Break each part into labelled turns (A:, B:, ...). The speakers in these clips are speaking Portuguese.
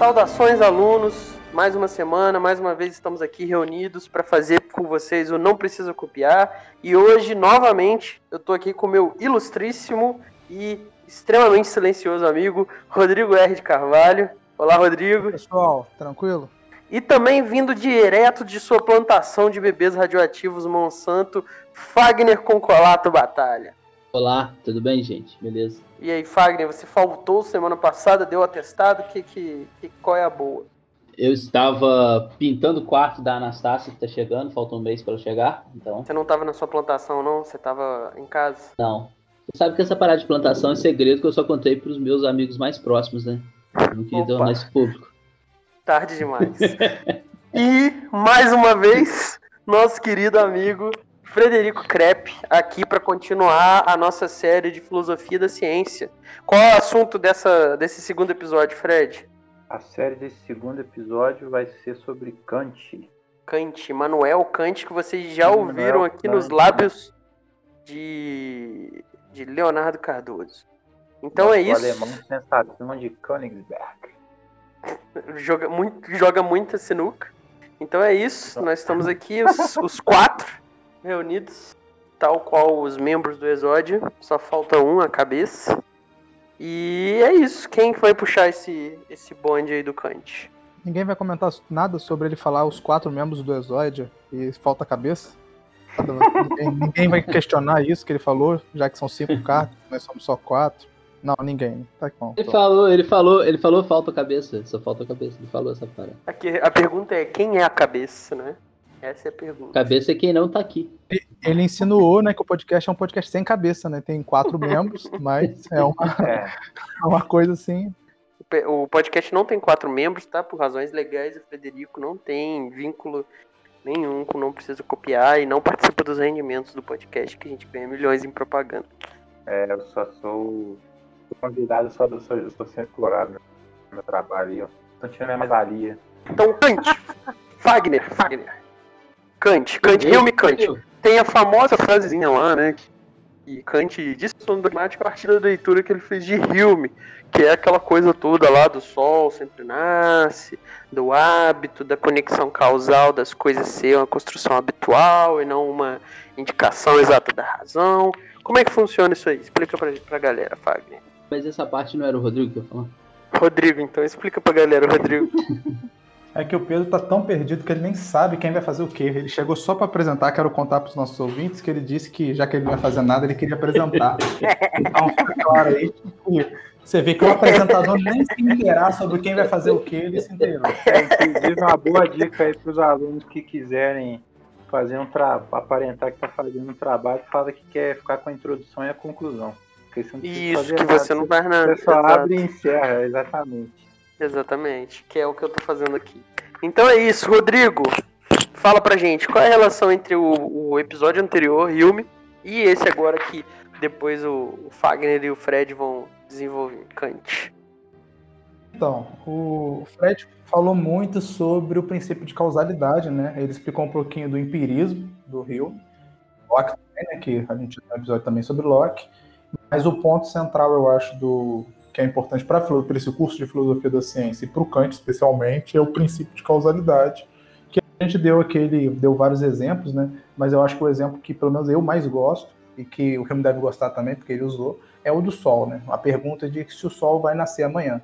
A: Saudações, alunos! Mais uma semana, mais uma vez estamos aqui reunidos para fazer com vocês o Não Precisa Copiar. E hoje, novamente, eu estou aqui com meu ilustríssimo e extremamente silencioso amigo, Rodrigo R. de Carvalho. Olá, Rodrigo.
B: Pessoal, tranquilo?
A: E também vindo direto de sua plantação de bebês radioativos Monsanto, Fagner Concolato Batalha.
C: Olá, tudo bem, gente? Beleza?
A: E aí, Fagner, você faltou semana passada, deu atestado, que, que, que, qual é a boa?
C: Eu estava pintando o quarto da Anastácia, que tá chegando, falta um mês para ela chegar, então...
A: Você não estava na sua plantação, não? Você estava em casa?
C: Não. Você sabe que essa parada de plantação é segredo que eu só contei para os meus amigos mais próximos, né? Não queria tornar isso público.
A: Tarde demais. e, mais uma vez, nosso querido amigo Frederico Crepe aqui para continuar a nossa série de filosofia da ciência. Qual é o assunto dessa, desse segundo episódio, Fred?
D: A série desse segundo episódio vai ser sobre Kant.
A: Kant, Manuel Kant, que vocês já Manuel ouviram aqui Kant. nos lábios de, de Leonardo Cardoso. Então Nosso é isso.
D: alemão sensação de Königsberg.
A: joga, muito, joga muita sinuca. Então é isso. Nós estamos aqui, os, os quatro reunidos, tal qual os membros do Exódio, só falta um, a cabeça. E é isso. Quem vai puxar esse, esse bonde aí do Kant?
B: Ninguém vai comentar nada sobre ele falar os quatro membros do Exódio e falta a cabeça? ninguém, ninguém, vai questionar isso que ele falou, já que são cinco cartas, nós somos só quatro. Não, ninguém. Tá bom.
C: Ele falou, ele falou, ele falou falta a cabeça, só falta a cabeça, ele falou essa parada.
A: Aqui, a pergunta é quem é a cabeça, né? Essa é a pergunta.
C: Cabeça é quem não tá aqui.
B: Ele insinuou, né, que o podcast é um podcast sem cabeça, né? Tem quatro membros, mas é uma, é. uma coisa assim.
A: O podcast não tem quatro membros, tá? Por razões legais, o Frederico não tem vínculo nenhum com não precisa copiar e não participa dos rendimentos do podcast que a gente ganha milhões em propaganda.
D: É, eu só sou convidado, só sou, eu sou sempre explorado no meu trabalho. Tô tirando mais valia.
A: Então, Kant, Fagner, Fagner. Kant, Kant, Helme Kant. Tem a famosa frasezinha lá, né? Que Kant disse no dogmático a partir da leitura que ele fez de Hume, que é aquela coisa toda lá do sol sempre nasce, do hábito, da conexão causal das coisas ser uma construção habitual e não uma indicação exata da razão. Como é que funciona isso aí? Explica pra, pra galera, Fagner.
C: Mas essa parte não era o Rodrigo que ia falar?
A: Rodrigo, então explica pra galera, Rodrigo.
B: É que o Pedro tá tão perdido que ele nem sabe quem vai fazer o quê. Ele chegou só para apresentar, quero contar para os nossos ouvintes que ele disse que já que ele não ia fazer nada, ele queria apresentar. então fica claro aí que você vê que o apresentador nem se inteirar sobre quem vai fazer o quê, ele se inteirou.
D: É, inclusive, uma boa dica aí para os alunos que quiserem fazer um trabalho, aparentar que está fazendo um trabalho, fala que quer ficar com a introdução e a conclusão.
A: Isso, que nada, você não faz nada.
D: Você só abre e encerra, exatamente.
A: Exatamente, que é o que eu tô fazendo aqui. Então é isso, Rodrigo. Fala pra gente, qual é a relação entre o, o episódio anterior, Hilme, e esse agora que depois o, o Fagner e o Fred vão desenvolver, Kant.
B: Então, o Fred falou muito sobre o princípio de causalidade, né? Ele explicou um pouquinho do empirismo do Rio, Locke também, né? Que a gente tem um episódio também sobre Locke. Mas o ponto central, eu acho, do, que é importante para esse curso de filosofia da ciência e para o Kant especialmente, é o princípio de causalidade, que a gente deu aquele, deu vários exemplos, né? Mas eu acho que o exemplo que pelo menos eu mais gosto e que o me deve gostar também, porque ele usou, é o do Sol, né? A pergunta de se o Sol vai nascer amanhã.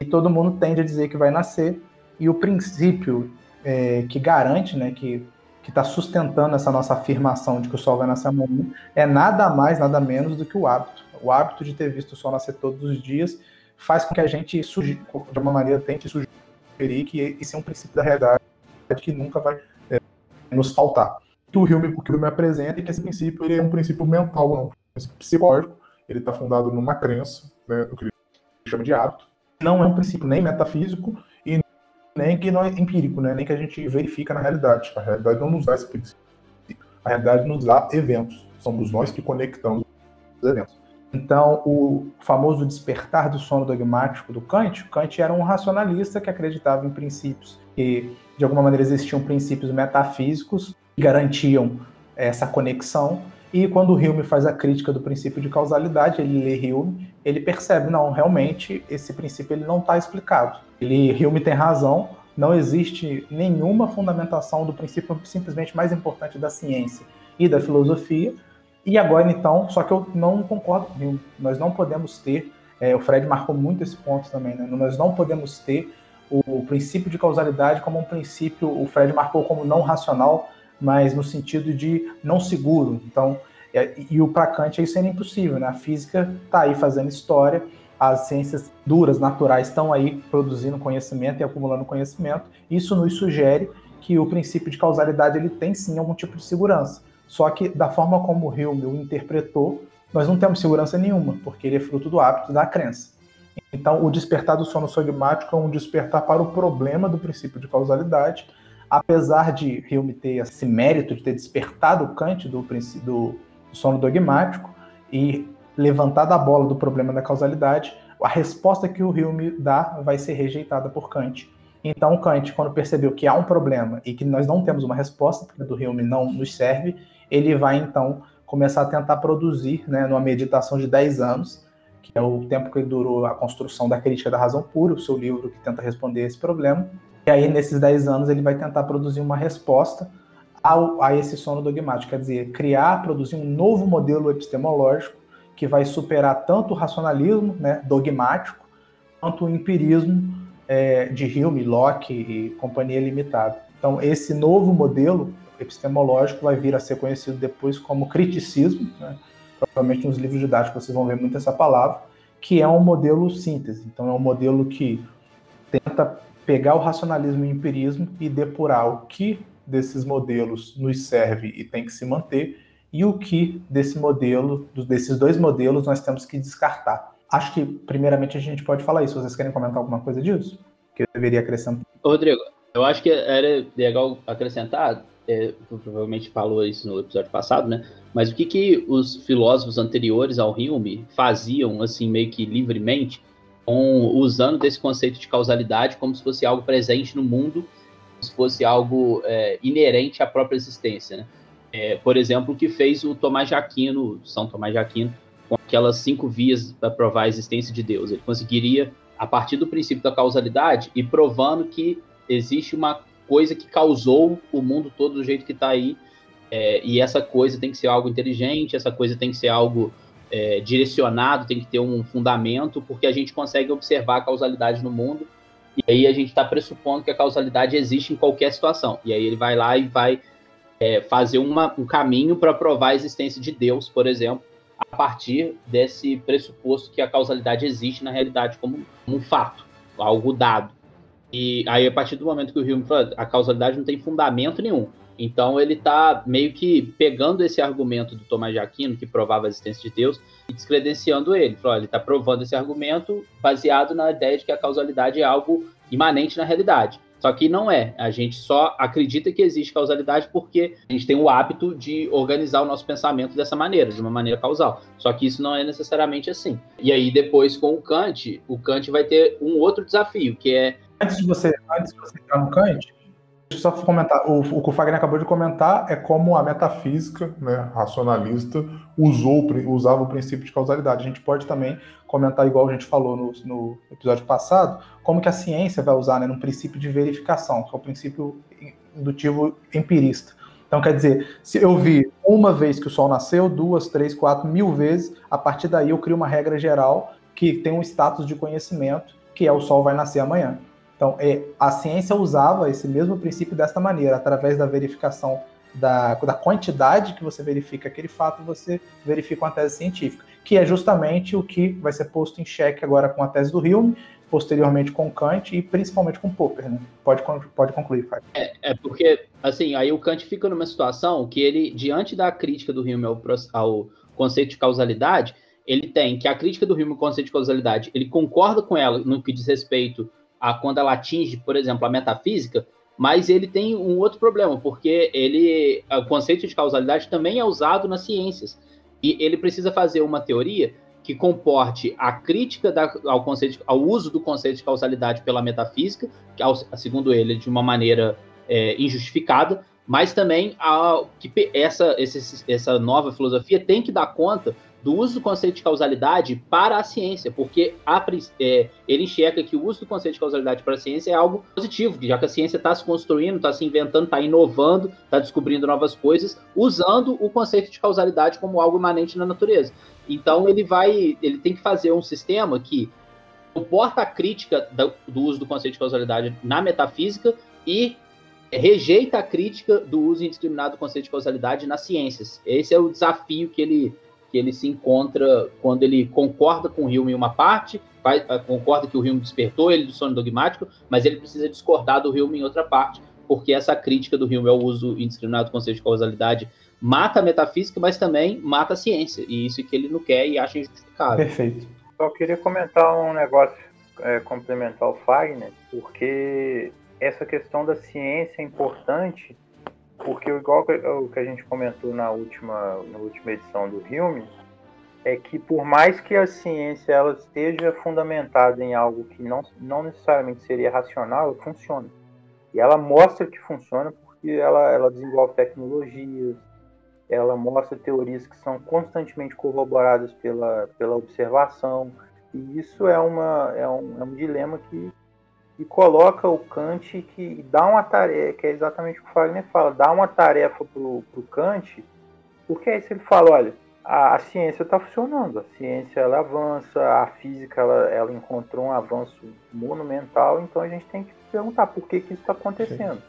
B: E todo mundo tende a dizer que vai nascer, e o princípio é, que garante, né, que que está sustentando essa nossa afirmação de que o Sol vai nascer amanhã é nada mais, nada menos do que o hábito o hábito de ter visto o sol nascer todos os dias faz com que a gente, de alguma maneira, tente sugerir que esse é um princípio da realidade que nunca vai é, nos faltar. O o Hume, o que o Hume apresenta é que esse princípio ele é um princípio mental, não um princípio psicológico. Ele está fundado numa crença, né, no que ele chama de hábito. Não é um princípio nem metafísico nem que não é empírico, né, nem que a gente verifica na realidade. A realidade não nos dá esse princípio. A realidade nos dá eventos. Somos nós que conectamos os eventos. Então, o famoso despertar do sono dogmático do Kant, Kant era um racionalista que acreditava em princípios que, de alguma maneira, existiam princípios metafísicos que garantiam essa conexão E quando o Hume faz a crítica do princípio de causalidade, ele lê Hume, ele percebe, não, realmente esse princípio ele não está explicado. Ele, Hume tem razão, não existe nenhuma fundamentação do princípio simplesmente mais importante da ciência e da filosofia. E agora, então, só que eu não concordo com Hume. Nós não podemos ter, é, o Fred marcou muito esse ponto também, né? nós não podemos ter o princípio de causalidade como um princípio, o Fred marcou como não racional, mas no sentido de não seguro. Então, é, e o para Kant isso era impossível, né? A física está aí fazendo história, as ciências duras, naturais, estão aí produzindo conhecimento e acumulando conhecimento. Isso nos sugere que o princípio de causalidade ele tem sim algum tipo de segurança. Só que da forma como Hume o interpretou, nós não temos segurança nenhuma, porque ele é fruto do hábito da crença. Então, o despertar do sono sogmático é um despertar para o problema do princípio de causalidade, apesar de Hume ter esse mérito de ter despertado Kant do, do sono dogmático e levantado a bola do problema da causalidade, a resposta que o Hume dá vai ser rejeitada por Kant. Então, Kant, quando percebeu que há um problema e que nós não temos uma resposta, porque a do Hume não nos serve, ele vai então começar a tentar produzir, né, numa meditação de 10 anos, que é o tempo que durou a construção da crítica da razão pura, o seu livro que tenta responder esse problema. E aí, nesses 10 anos, ele vai tentar produzir uma resposta ao, a esse sono dogmático, quer dizer, criar, produzir um novo modelo epistemológico que vai superar tanto o racionalismo né, dogmático quanto o empirismo é, de Hume, Locke e companhia limitada. Então, esse novo modelo epistemológico vai vir a ser conhecido depois como criticismo, né? provavelmente nos livros didáticos vocês vão ver muito essa palavra, que é um modelo síntese. Então, é um modelo que tenta pegar o racionalismo e o empirismo e depurar o que desses modelos nos serve e tem que se manter e o que desse modelo, desses dois modelos, nós temos que descartar. Acho que, primeiramente, a gente pode falar isso. Vocês querem comentar alguma coisa disso? Que eu deveria acrescentar?
C: Rodrigo, eu acho que era legal acrescentar, é, provavelmente falou isso no episódio passado, né? Mas o que, que os filósofos anteriores ao Hume faziam, assim, meio que livremente, com, usando desse conceito de causalidade como se fosse algo presente no mundo, como se fosse algo é, inerente à própria existência, né? É, por exemplo, o que fez o Tomás de Aquino, São Tomás de Aquino, com aquelas cinco vias para provar a existência de Deus. Ele conseguiria, a partir do princípio da causalidade, e provando que existe uma coisa que causou o mundo todo do jeito que está aí, é, e essa coisa tem que ser algo inteligente, essa coisa tem que ser algo é, direcionado, tem que ter um fundamento, porque a gente consegue observar a causalidade no mundo, e aí a gente está pressupondo que a causalidade existe em qualquer situação. E aí ele vai lá e vai é, fazer uma, um caminho para provar a existência de Deus, por exemplo, a partir desse pressuposto que a causalidade existe na realidade como, um fato, algo dado. E aí, a partir do momento que o Hume fala, a causalidade não tem fundamento nenhum. Então, ele está meio que pegando esse argumento do Tomás de Aquino, que provava a existência de Deus, e descredenciando ele. Ele está provando esse argumento baseado na ideia de que a causalidade é algo imanente na realidade. Só que não é. A gente só acredita que existe causalidade porque a gente tem o hábito de organizar o nosso pensamento dessa maneira, de uma maneira causal. Só que isso não é necessariamente assim. E aí, depois, com o Kant, o Kant vai ter um outro desafio, que é.
B: Antes de você, antes de você entrar no Kant, Deixa eu só comentar. O, o que o Fagner acabou de comentar é como a metafísica né, racionalista usou, usava o princípio de causalidade. A gente pode também comentar, igual a gente falou no, no episódio passado, como que a ciência vai usar né, princípio de verificação, que é o princípio indutivo empirista. Então, quer dizer, se eu vi uma vez que o Sol nasceu, duas, três, quatro, mil vezes, a partir daí eu crio uma regra geral que tem um status de conhecimento, que é o Sol vai nascer amanhã. Então, é, a ciência usava esse mesmo princípio desta maneira, através da verificação da, da quantidade que você verifica aquele fato, você verifica uma tese científica, que é justamente o que vai ser posto em xeque agora com a tese do Hume, posteriormente com Kant e principalmente com Popper, né? Pode, pode concluir, Fábio.
C: É, é, porque, assim, aí o Kant fica numa situação que ele, diante da crítica do Hume ao, ao conceito de causalidade, ele tem que a crítica do Hume ao conceito de causalidade, ele concorda com ela no que diz respeito a quando ela atinge, por exemplo, a metafísica, mas ele tem um outro problema, porque ele o conceito de causalidade também é usado nas ciências. E ele precisa fazer uma teoria que comporte a crítica da, ao, conceito, ao uso do conceito de causalidade pela metafísica, que, ao, segundo ele, de uma maneira é, injustificada, mas também a, que essa, esse, essa nova filosofia tem que dar conta do uso do conceito de causalidade para a ciência, porque a, é, ele enxerga que o uso do conceito de causalidade para a ciência é algo positivo, já que a ciência está se construindo, está se inventando, está inovando, está descobrindo novas coisas, usando o conceito de causalidade como algo imanente na natureza. Então ele vai, ele tem que fazer um sistema que comporta a crítica do, do uso do conceito de causalidade na metafísica e rejeita a crítica do uso indiscriminado do conceito de causalidade nas ciências. Esse é o desafio que ele que ele se encontra quando ele concorda com o Hume em uma parte, vai, eh, concorda que o Hume despertou ele do sono dogmático, mas ele precisa discordar do Hume em outra parte, porque essa crítica do Hume ao uso indiscriminado do conceito de causalidade mata a metafísica, mas também mata a ciência, e isso que ele não quer e acha injustificável.
B: Perfeito.
D: Só queria comentar um negócio é, complementar ao Fagner, porque essa questão da ciência é importante porque igual o que a gente comentou na última, na última edição do filme, é que por mais que a ciência ela esteja fundamentada em algo que não, não necessariamente seria racional, ela funciona. E ela mostra que funciona porque ela, ela desenvolve tecnologias, ela mostra teorias que são constantemente corroboradas pela, pela observação. E isso é, uma, é, um, é um dilema que e coloca o Kant que dá uma tarefa, que é exatamente o que o Fagner fala, dá uma tarefa pro, pro Kant, porque aí se ele fala, olha, a, a ciência está funcionando, a ciência ela avança, a física ela, ela encontrou um avanço monumental, então a gente tem que perguntar por que, que isso está acontecendo.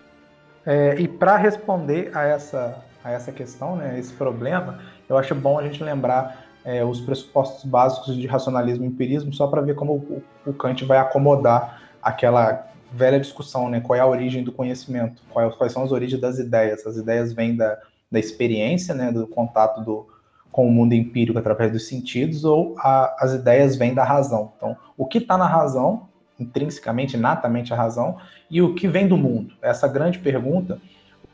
B: É, e para responder a essa, a essa questão, né, esse problema, eu acho bom a gente lembrar é, os pressupostos básicos de racionalismo e empirismo, só para ver como o, o Kant vai acomodar aquela velha discussão, né? Qual é a origem do conhecimento? É, quais são as origens das ideias? As ideias vêm da, da experiência, né? Do contato do, com o mundo empírico através dos sentidos, ou a, as ideias vêm da razão? Então, o que está na razão, intrinsecamente, natamente a razão, e o que vem do mundo? Essa grande pergunta,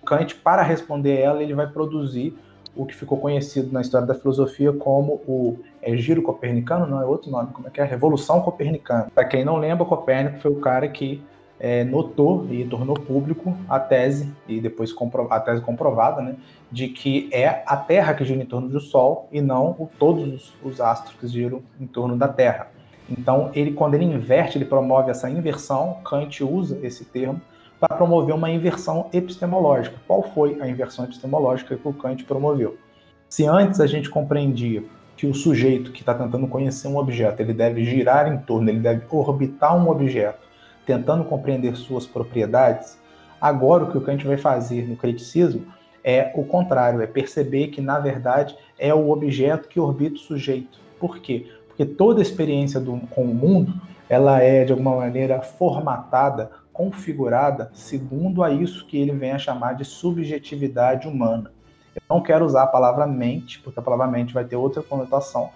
B: o Kant, para responder ela, ele vai produzir o que ficou conhecido na história da filosofia como o é giro copernicano, não é outro nome, como é que é? Revolução Copernicana. Para quem não lembra, Copérnico foi o cara que é, notou e tornou público a tese, e depois a tese comprovada, né, de que é a Terra que gira em torno do Sol e não o, todos os, os astros que giram em torno da Terra. Então, ele, quando ele inverte, ele promove essa inversão, Kant usa esse termo para promover uma inversão epistemológica. Qual foi a inversão epistemológica que o Kant promoveu? Se antes a gente compreendia que o sujeito que está tentando conhecer um objeto, ele deve girar em torno, ele deve orbitar um objeto, tentando compreender suas propriedades, agora o que o Kant vai fazer no criticismo é o contrário, é perceber que, na verdade, é o objeto que orbita o sujeito. Por quê? Porque toda experiência do, com o mundo, ela é, de alguma maneira, formatada configurada segundo a isso que ele vem a chamar de subjetividade humana. Eu não quero usar a palavra mente, porque a palavra mente vai ter outra conotação.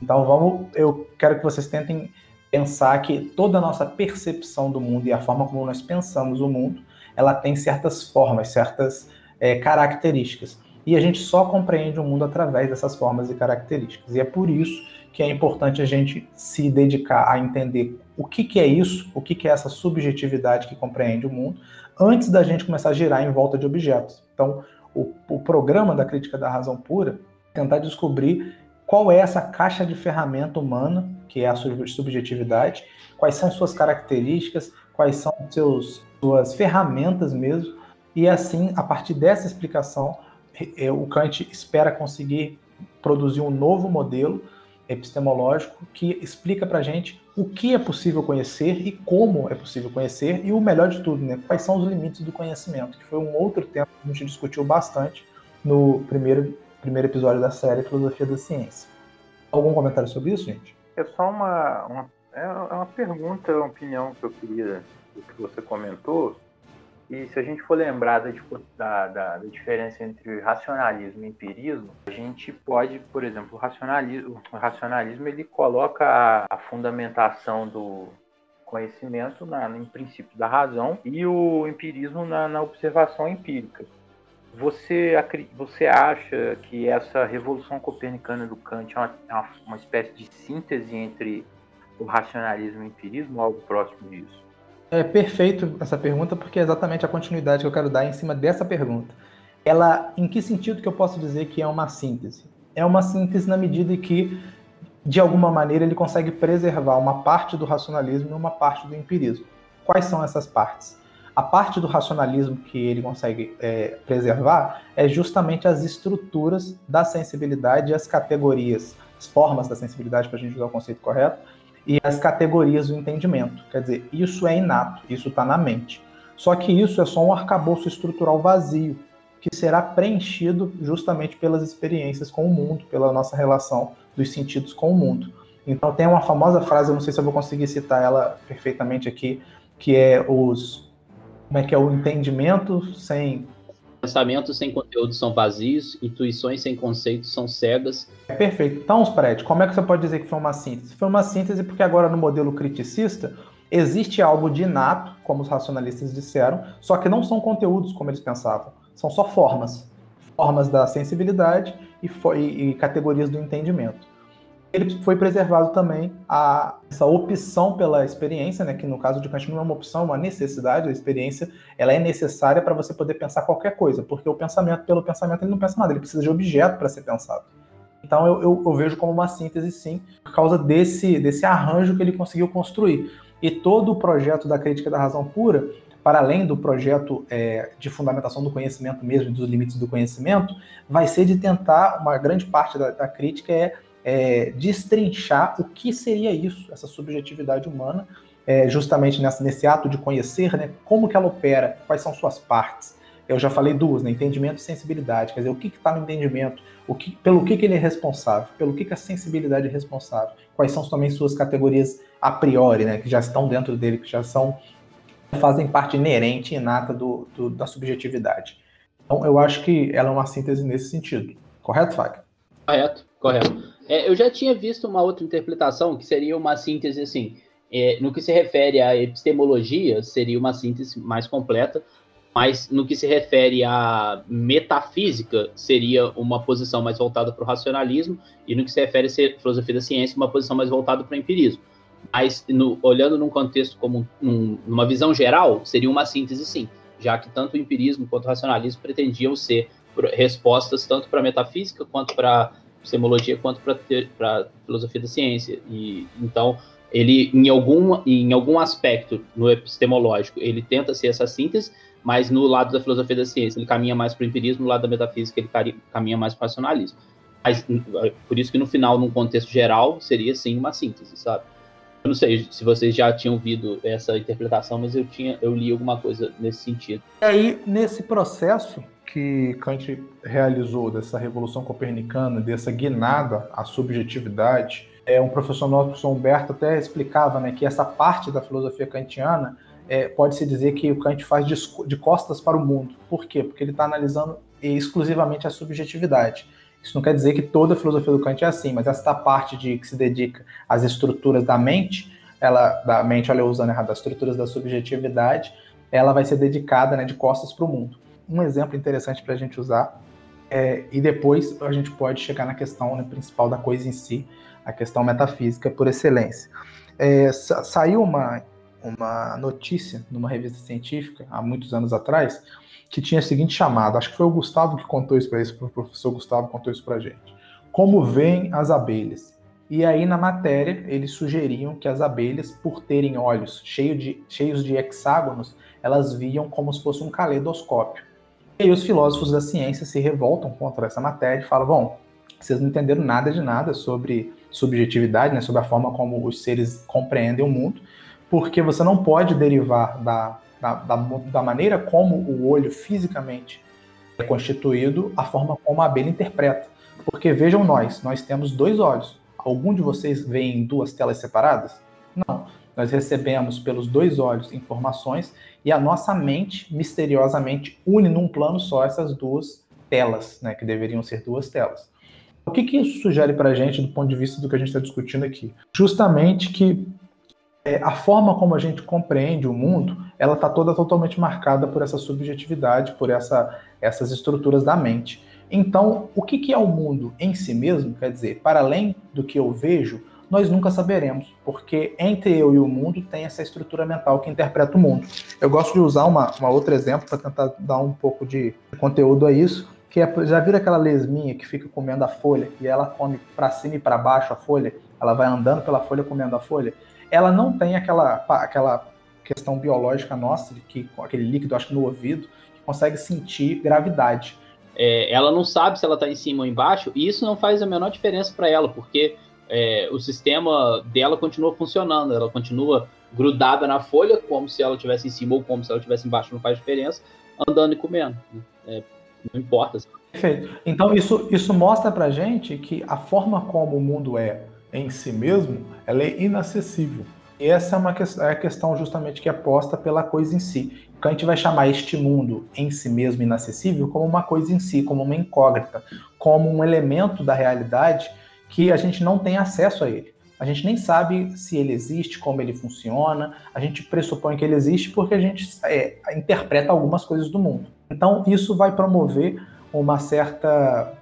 B: Então vamos, eu quero que vocês tentem pensar que toda a nossa percepção do mundo e a forma como nós pensamos o mundo, ela tem certas formas, certas é, características. E a gente só compreende o mundo através dessas formas e características. E é por isso que é importante a gente se dedicar a entender o que, que é isso, o que, que é essa subjetividade que compreende o mundo, antes da gente começar a girar em volta de objetos. Então, o, o programa da crítica da razão pura é tentar descobrir qual é essa caixa de ferramenta humana, que é a subjetividade, quais são suas características, quais são seus, suas ferramentas mesmo, e assim, a partir dessa explicação, é, o Kant espera conseguir produzir um novo modelo epistemológico que explica para a gente o que é possível conhecer e como é possível conhecer e o melhor de tudo, né, quais são os limites do conhecimento, que foi um outro tema que a gente discutiu bastante no primeiro, primeiro episódio da série Filosofia da Ciência. Algum comentário sobre isso, gente?
D: É só uma, uma é uma pergunta, uma opinião que eu queria do que você comentou e se a gente for lembrar da, da, da, diferença entre racionalismo e empirismo, a gente pode, por exemplo, o racionalismo, o racionalismo ele coloca a, a fundamentação do conhecimento na, no princípio da razão e o empirismo na, na observação empírica. Você, você acha que essa revolução copernicana do Kant é é uma, uma espécie de síntese entre o racionalismo e o empirismo ou algo próximo disso?
B: É perfeito essa pergunta, porque é exatamente a continuidade que eu quero dar em cima dessa pergunta. ela, em que sentido que eu posso dizer que é uma síntese? É uma síntese na medida que, de alguma maneira, ele consegue preservar uma parte do racionalismo e uma parte do empirismo. Quais são essas partes? A parte do racionalismo que ele consegue é, preservar é justamente as estruturas da sensibilidade e as categorias, as formas da sensibilidade, para a gente usar o conceito correto, e as categorias do entendimento. Quer dizer, isso é inato, isso está na mente. Só que isso é só um arcabouço estrutural vazio, que será preenchido justamente pelas experiências com o mundo, pela nossa relação dos sentidos com o mundo. Então tem uma famosa frase, eu não sei se eu vou conseguir citar ela perfeitamente aqui, que é os como é que é o entendimento sem
C: Pensamentos sem conteúdo são vazios, intuições sem conceitos são cegas.
B: É perfeito. Então, Fred, como é que você pode dizer que foi uma síntese? Foi uma síntese porque agora no modelo criticista existe algo de inato, como os racionalistas disseram, só que não são conteúdos como eles pensavam, são só formas. Formas da sensibilidade e, e categorias do entendimento ele foi preservado também a, essa opção pela experiência, né, que no caso de Kant não é uma opção, é uma necessidade, a experiência ela é necessária para você poder pensar qualquer coisa, porque o pensamento, pelo pensamento, ele não pensa nada, ele precisa de objeto para ser pensado. Então eu, eu, eu, vejo como uma síntese, sim, por causa desse, desse arranjo que ele conseguiu construir. E todo o projeto da crítica da razão pura, para além do projeto é, de fundamentação do conhecimento mesmo, dos limites do conhecimento, vai ser de tentar, uma grande parte da, da crítica é é, destrinchar o que seria isso, essa subjetividade humana, é, justamente nessa, nesse ato de conhecer, né, como que ela opera, quais são suas partes. Eu já falei duas, né, entendimento e sensibilidade, quer dizer, o que está no entendimento, o que, pelo que, que ele é responsável, pelo que, que a sensibilidade é responsável, quais são também suas categorias a priori, né, que já estão dentro dele, que já são fazem parte inerente, inata do, do, da subjetividade. Então, eu acho que ela é uma síntese nesse sentido. Correto, Fag?
C: Correto, correto. É, eu já tinha visto uma outra interpretação que seria uma síntese assim. É, no que se refere à epistemologia, seria uma síntese mais completa, mas no que se refere à metafísica, seria uma posição mais voltada para o racionalismo, e no que se refere à filosofia da ciência, uma posição mais voltada para o empirismo. Mas, no, olhando num contexto como num, numa visão geral, seria uma síntese sim, já que tanto o empirismo quanto o racionalismo pretendiam ser respostas tanto para a metafísica quanto para epistemologia quanto para filosofia da ciência. E então ele em algum em algum aspecto no epistemológico ele tenta ser essa síntese, mas no lado da filosofia da ciência ele caminha mais para o empirismo, no lado da metafísica ele caminha mais para o racionalismo. Mas por isso que no final, num contexto geral, seria sim uma síntese, sabe? Eu não sei se vocês já tinham ouvido essa interpretação, mas eu tinha eu li alguma coisa nesse sentido.
B: E aí nesse processo que Kant realizou dessa revolução copernicana, dessa guinada à subjetividade, é, um professor nosso, Humberto, até explicava né, que essa parte da filosofia kantiana é, pode-se dizer que o Kant faz de, de, costas para o mundo. Por quê? Porque ele está analisando exclusivamente a subjetividade. Isso não quer dizer que toda a filosofia do Kant é assim, mas essa parte de que se dedica às estruturas da mente, ela da mente, olha, usando errado, as estruturas da subjetividade, ela vai ser dedicada né, de costas para o mundo um exemplo interessante para a gente usar. É, e depois a gente pode chegar na questão né, principal da coisa em si, a questão metafísica por excelência. É, sa saiu uma, uma notícia numa revista científica, há muitos anos atrás, que tinha a seguinte chamada, acho que foi o Gustavo que contou isso para isso, o professor Gustavo contou isso para gente. Como veem as abelhas? E aí na matéria eles sugeriam que as abelhas, por terem olhos cheio de, cheios de hexágonos, elas viam como se fosse um caleidoscópio. E aí os filósofos da ciência se revoltam contra essa matéria e falam: bom, vocês não entenderam nada de nada sobre subjetividade, né, sobre a forma como os seres compreendem o mundo, porque você não pode derivar da, da, da, da maneira como o olho fisicamente é constituído a forma como a abelha interpreta. Porque vejam nós, nós temos dois olhos. Algum de vocês vê em duas telas separadas? Não. Nós recebemos pelos dois olhos informações e a nossa mente misteriosamente une num plano só essas duas telas, né, que deveriam ser duas telas. O que, que isso sugere para a gente do ponto de vista do que a gente está discutindo aqui? Justamente que é, a forma como a gente compreende o mundo, ela está toda totalmente marcada por essa subjetividade, por essa, essas estruturas da mente. Então, o que, que é o mundo em si mesmo? Quer dizer, para além do que eu vejo, nós nunca saberemos, porque entre eu e o mundo tem essa estrutura mental que interpreta o mundo. Eu gosto de usar uma, uma outro exemplo para tentar dar um pouco de conteúdo a isso, que é, já viram aquela lesminha que fica comendo a folha e ela come para cima e para baixo a folha, ela vai andando pela folha comendo a folha. Ela não tem aquela, aquela questão biológica nossa, que com aquele líquido, acho que no ouvido, que consegue sentir gravidade.
C: É, ela não sabe se ela está em cima ou embaixo, e isso não faz a menor diferença para ela, porque é, o sistema dela continua funcionando, ela continua grudada na folha, como se ela estivesse em cima ou como se ela estivesse embaixo, não faz diferença, andando e comendo. É, não importa.
B: Perfeito. Então isso, isso mostra pra gente que a forma como o mundo é em si mesmo, ela é inacessível. E essa é, uma, é a questão justamente que é posta pela coisa em si. Então a gente vai chamar este mundo em si mesmo inacessível como uma coisa em si, como uma incógnita, como um elemento da realidade que a gente não tem acesso a ele. A gente nem sabe se ele existe, como ele funciona, a gente pressupõe que ele existe porque a gente é, interpreta algumas coisas do mundo. Então, isso vai promover uma certa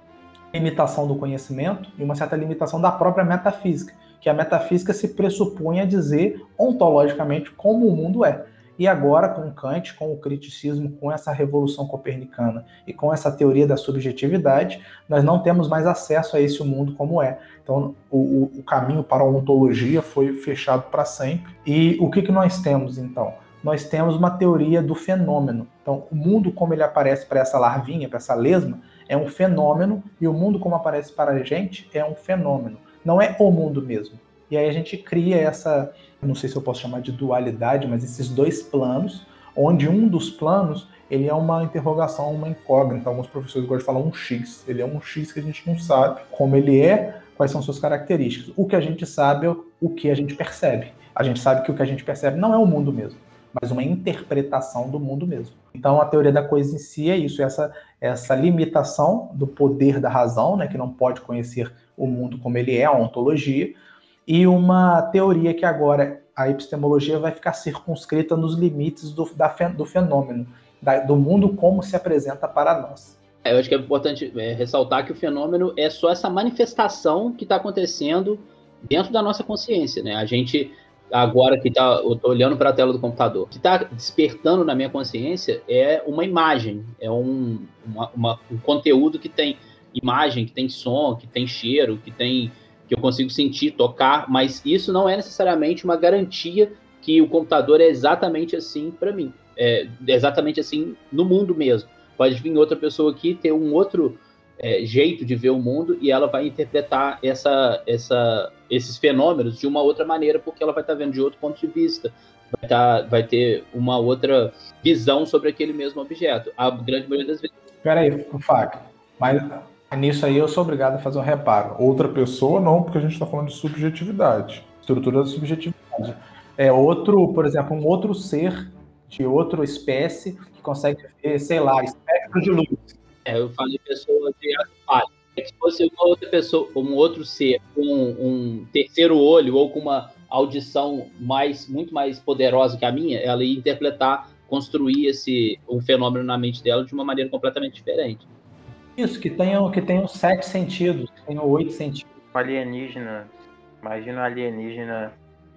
B: limitação do conhecimento e uma certa limitação da própria metafísica, que a metafísica se pressupõe a dizer ontologicamente como o mundo é. E agora, com Kant, com o criticismo, com essa revolução copernicana e com essa teoria da subjetividade, nós não temos mais acesso a esse mundo como é. Então, o, o caminho para a ontologia foi fechado para sempre. E o que, que nós temos, então? Nós temos uma teoria do fenômeno. Então, o mundo como ele aparece para essa larvinha, para essa lesma, é um fenômeno, e o mundo como aparece para a gente é um fenômeno. Não é o mundo mesmo. E aí a gente cria essa, não sei se eu posso chamar de dualidade, mas esses dois planos, onde um dos planos ele é uma interrogação, uma incógnita. Alguns professores gostam de falar um X. Ele é um X que a gente não sabe como ele é, quais são suas características. O que a gente sabe é o que a gente percebe. A gente sabe que o que a gente percebe não é o mundo mesmo, mas uma interpretação do mundo mesmo. Então a teoria da coisa em si é isso, essa, essa limitação do poder da razão, né, que não pode conhecer o mundo como ele é, a ontologia, e uma teoria que agora a epistemologia vai ficar circunscrita nos limites do, da, do fenômeno, da, do mundo como se apresenta para nós.
C: É, eu acho que é importante é, ressaltar que o fenômeno é só essa manifestação que está acontecendo dentro da nossa consciência, né? A gente agora que tá, eu tô olhando para a tela do computador, que está despertando na minha consciência é uma imagem, é um, uma, uma, um conteúdo que tem imagem, que tem som, que tem cheiro, que tem que eu consigo sentir, tocar, mas isso não é necessariamente uma garantia que o computador é exatamente assim para mim, é exatamente assim no mundo mesmo. Pode vir outra pessoa aqui ter um outro é, jeito de ver o mundo e ela vai interpretar essa, essa, esses fenômenos de uma outra maneira, porque ela vai estar tá vendo de outro ponto de vista, vai, tá, vai ter uma outra visão sobre aquele mesmo objeto. A grande maioria das vezes.
B: Peraí, Fábio, mas Nisso aí eu sou obrigado a fazer um reparo.
E: Outra pessoa não, porque a gente está falando de subjetividade. Estrutura da subjetividade.
B: É outro, por exemplo, um outro ser de outra espécie que consegue ver, sei lá, espectro de luz.
C: É, eu falei pessoa de falha. É que se fosse uma outra pessoa, um outro ser com um terceiro olho ou com uma audição mais muito mais poderosa que a minha, ela ia interpretar, construir esse um fenômeno na mente dela de uma maneira completamente diferente.
B: Isso, que tenham, que tenham sete sentidos, que tenham oito sentidos.
D: Alienígena, imagina um alienígena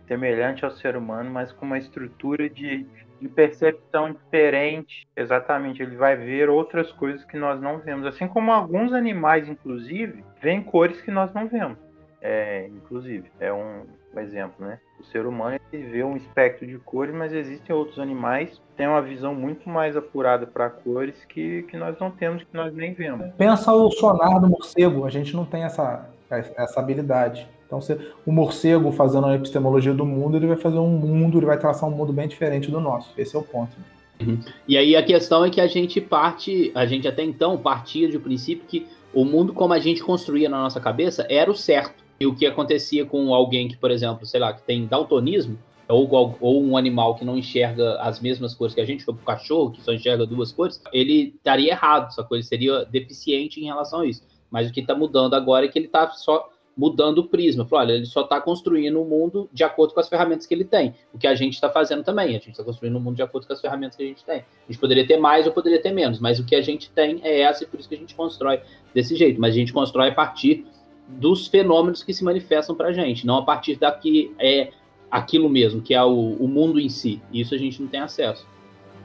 D: semelhante ao ser humano, mas com uma estrutura de, de percepção diferente. Exatamente, ele vai ver outras coisas que nós não vemos. Assim como alguns animais, inclusive, veem cores que nós não vemos. É, inclusive, é um, exemplo, né? O ser humano vê um espectro de cores, mas existem outros animais que têm uma visão muito mais apurada para cores que, que nós não temos, que nós nem vemos.
B: Pensa o sonar do morcego, a gente não tem essa, essa habilidade. Então, se o morcego fazendo a epistemologia do mundo, ele vai fazer um mundo, ele vai traçar um mundo bem diferente do nosso. Esse é o ponto.
C: Uhum. E aí a questão é que a gente parte, a gente até então partia do princípio que o mundo como a gente construía na nossa cabeça era o certo. E o que acontecia com alguém que, por exemplo, sei lá, que tem daltonismo, ou, ou um animal que não enxerga as mesmas cores que a gente, como o cachorro, que só enxerga duas cores, ele estaria errado, que ele seria deficiente em relação a isso. Mas o que está mudando agora é que ele está só mudando o prisma. Falou, olha, ele só está construindo o um mundo de acordo com as ferramentas que ele tem. O que a gente está fazendo também. A gente está construindo o um mundo de acordo com as ferramentas que a gente tem. A gente poderia ter mais ou poderia ter menos, mas o que a gente tem é essa e por isso que a gente constrói desse jeito. Mas a gente constrói a partir dos fenômenos que se manifestam para a gente, não a partir da que é aquilo mesmo, que é o, o mundo em si. Isso a gente não tem acesso.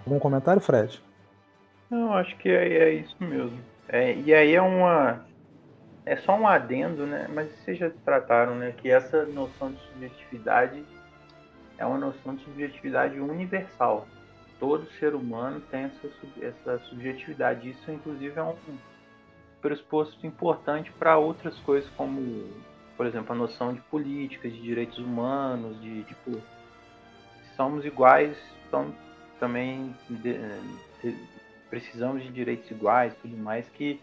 B: Algum comentário, Fred?
D: Não, acho que é, é isso mesmo. É, e aí é uma. É só um adendo, né? Mas vocês já trataram, né? Que essa noção de subjetividade é uma noção de subjetividade universal. Todo ser humano tem essa, essa subjetividade. Isso, inclusive, é um pressuposto importante para outras coisas, como, por exemplo, a noção de política, de direitos humanos, de tipo, somos iguais, então também de, de, precisamos de direitos iguais, tudo mais, que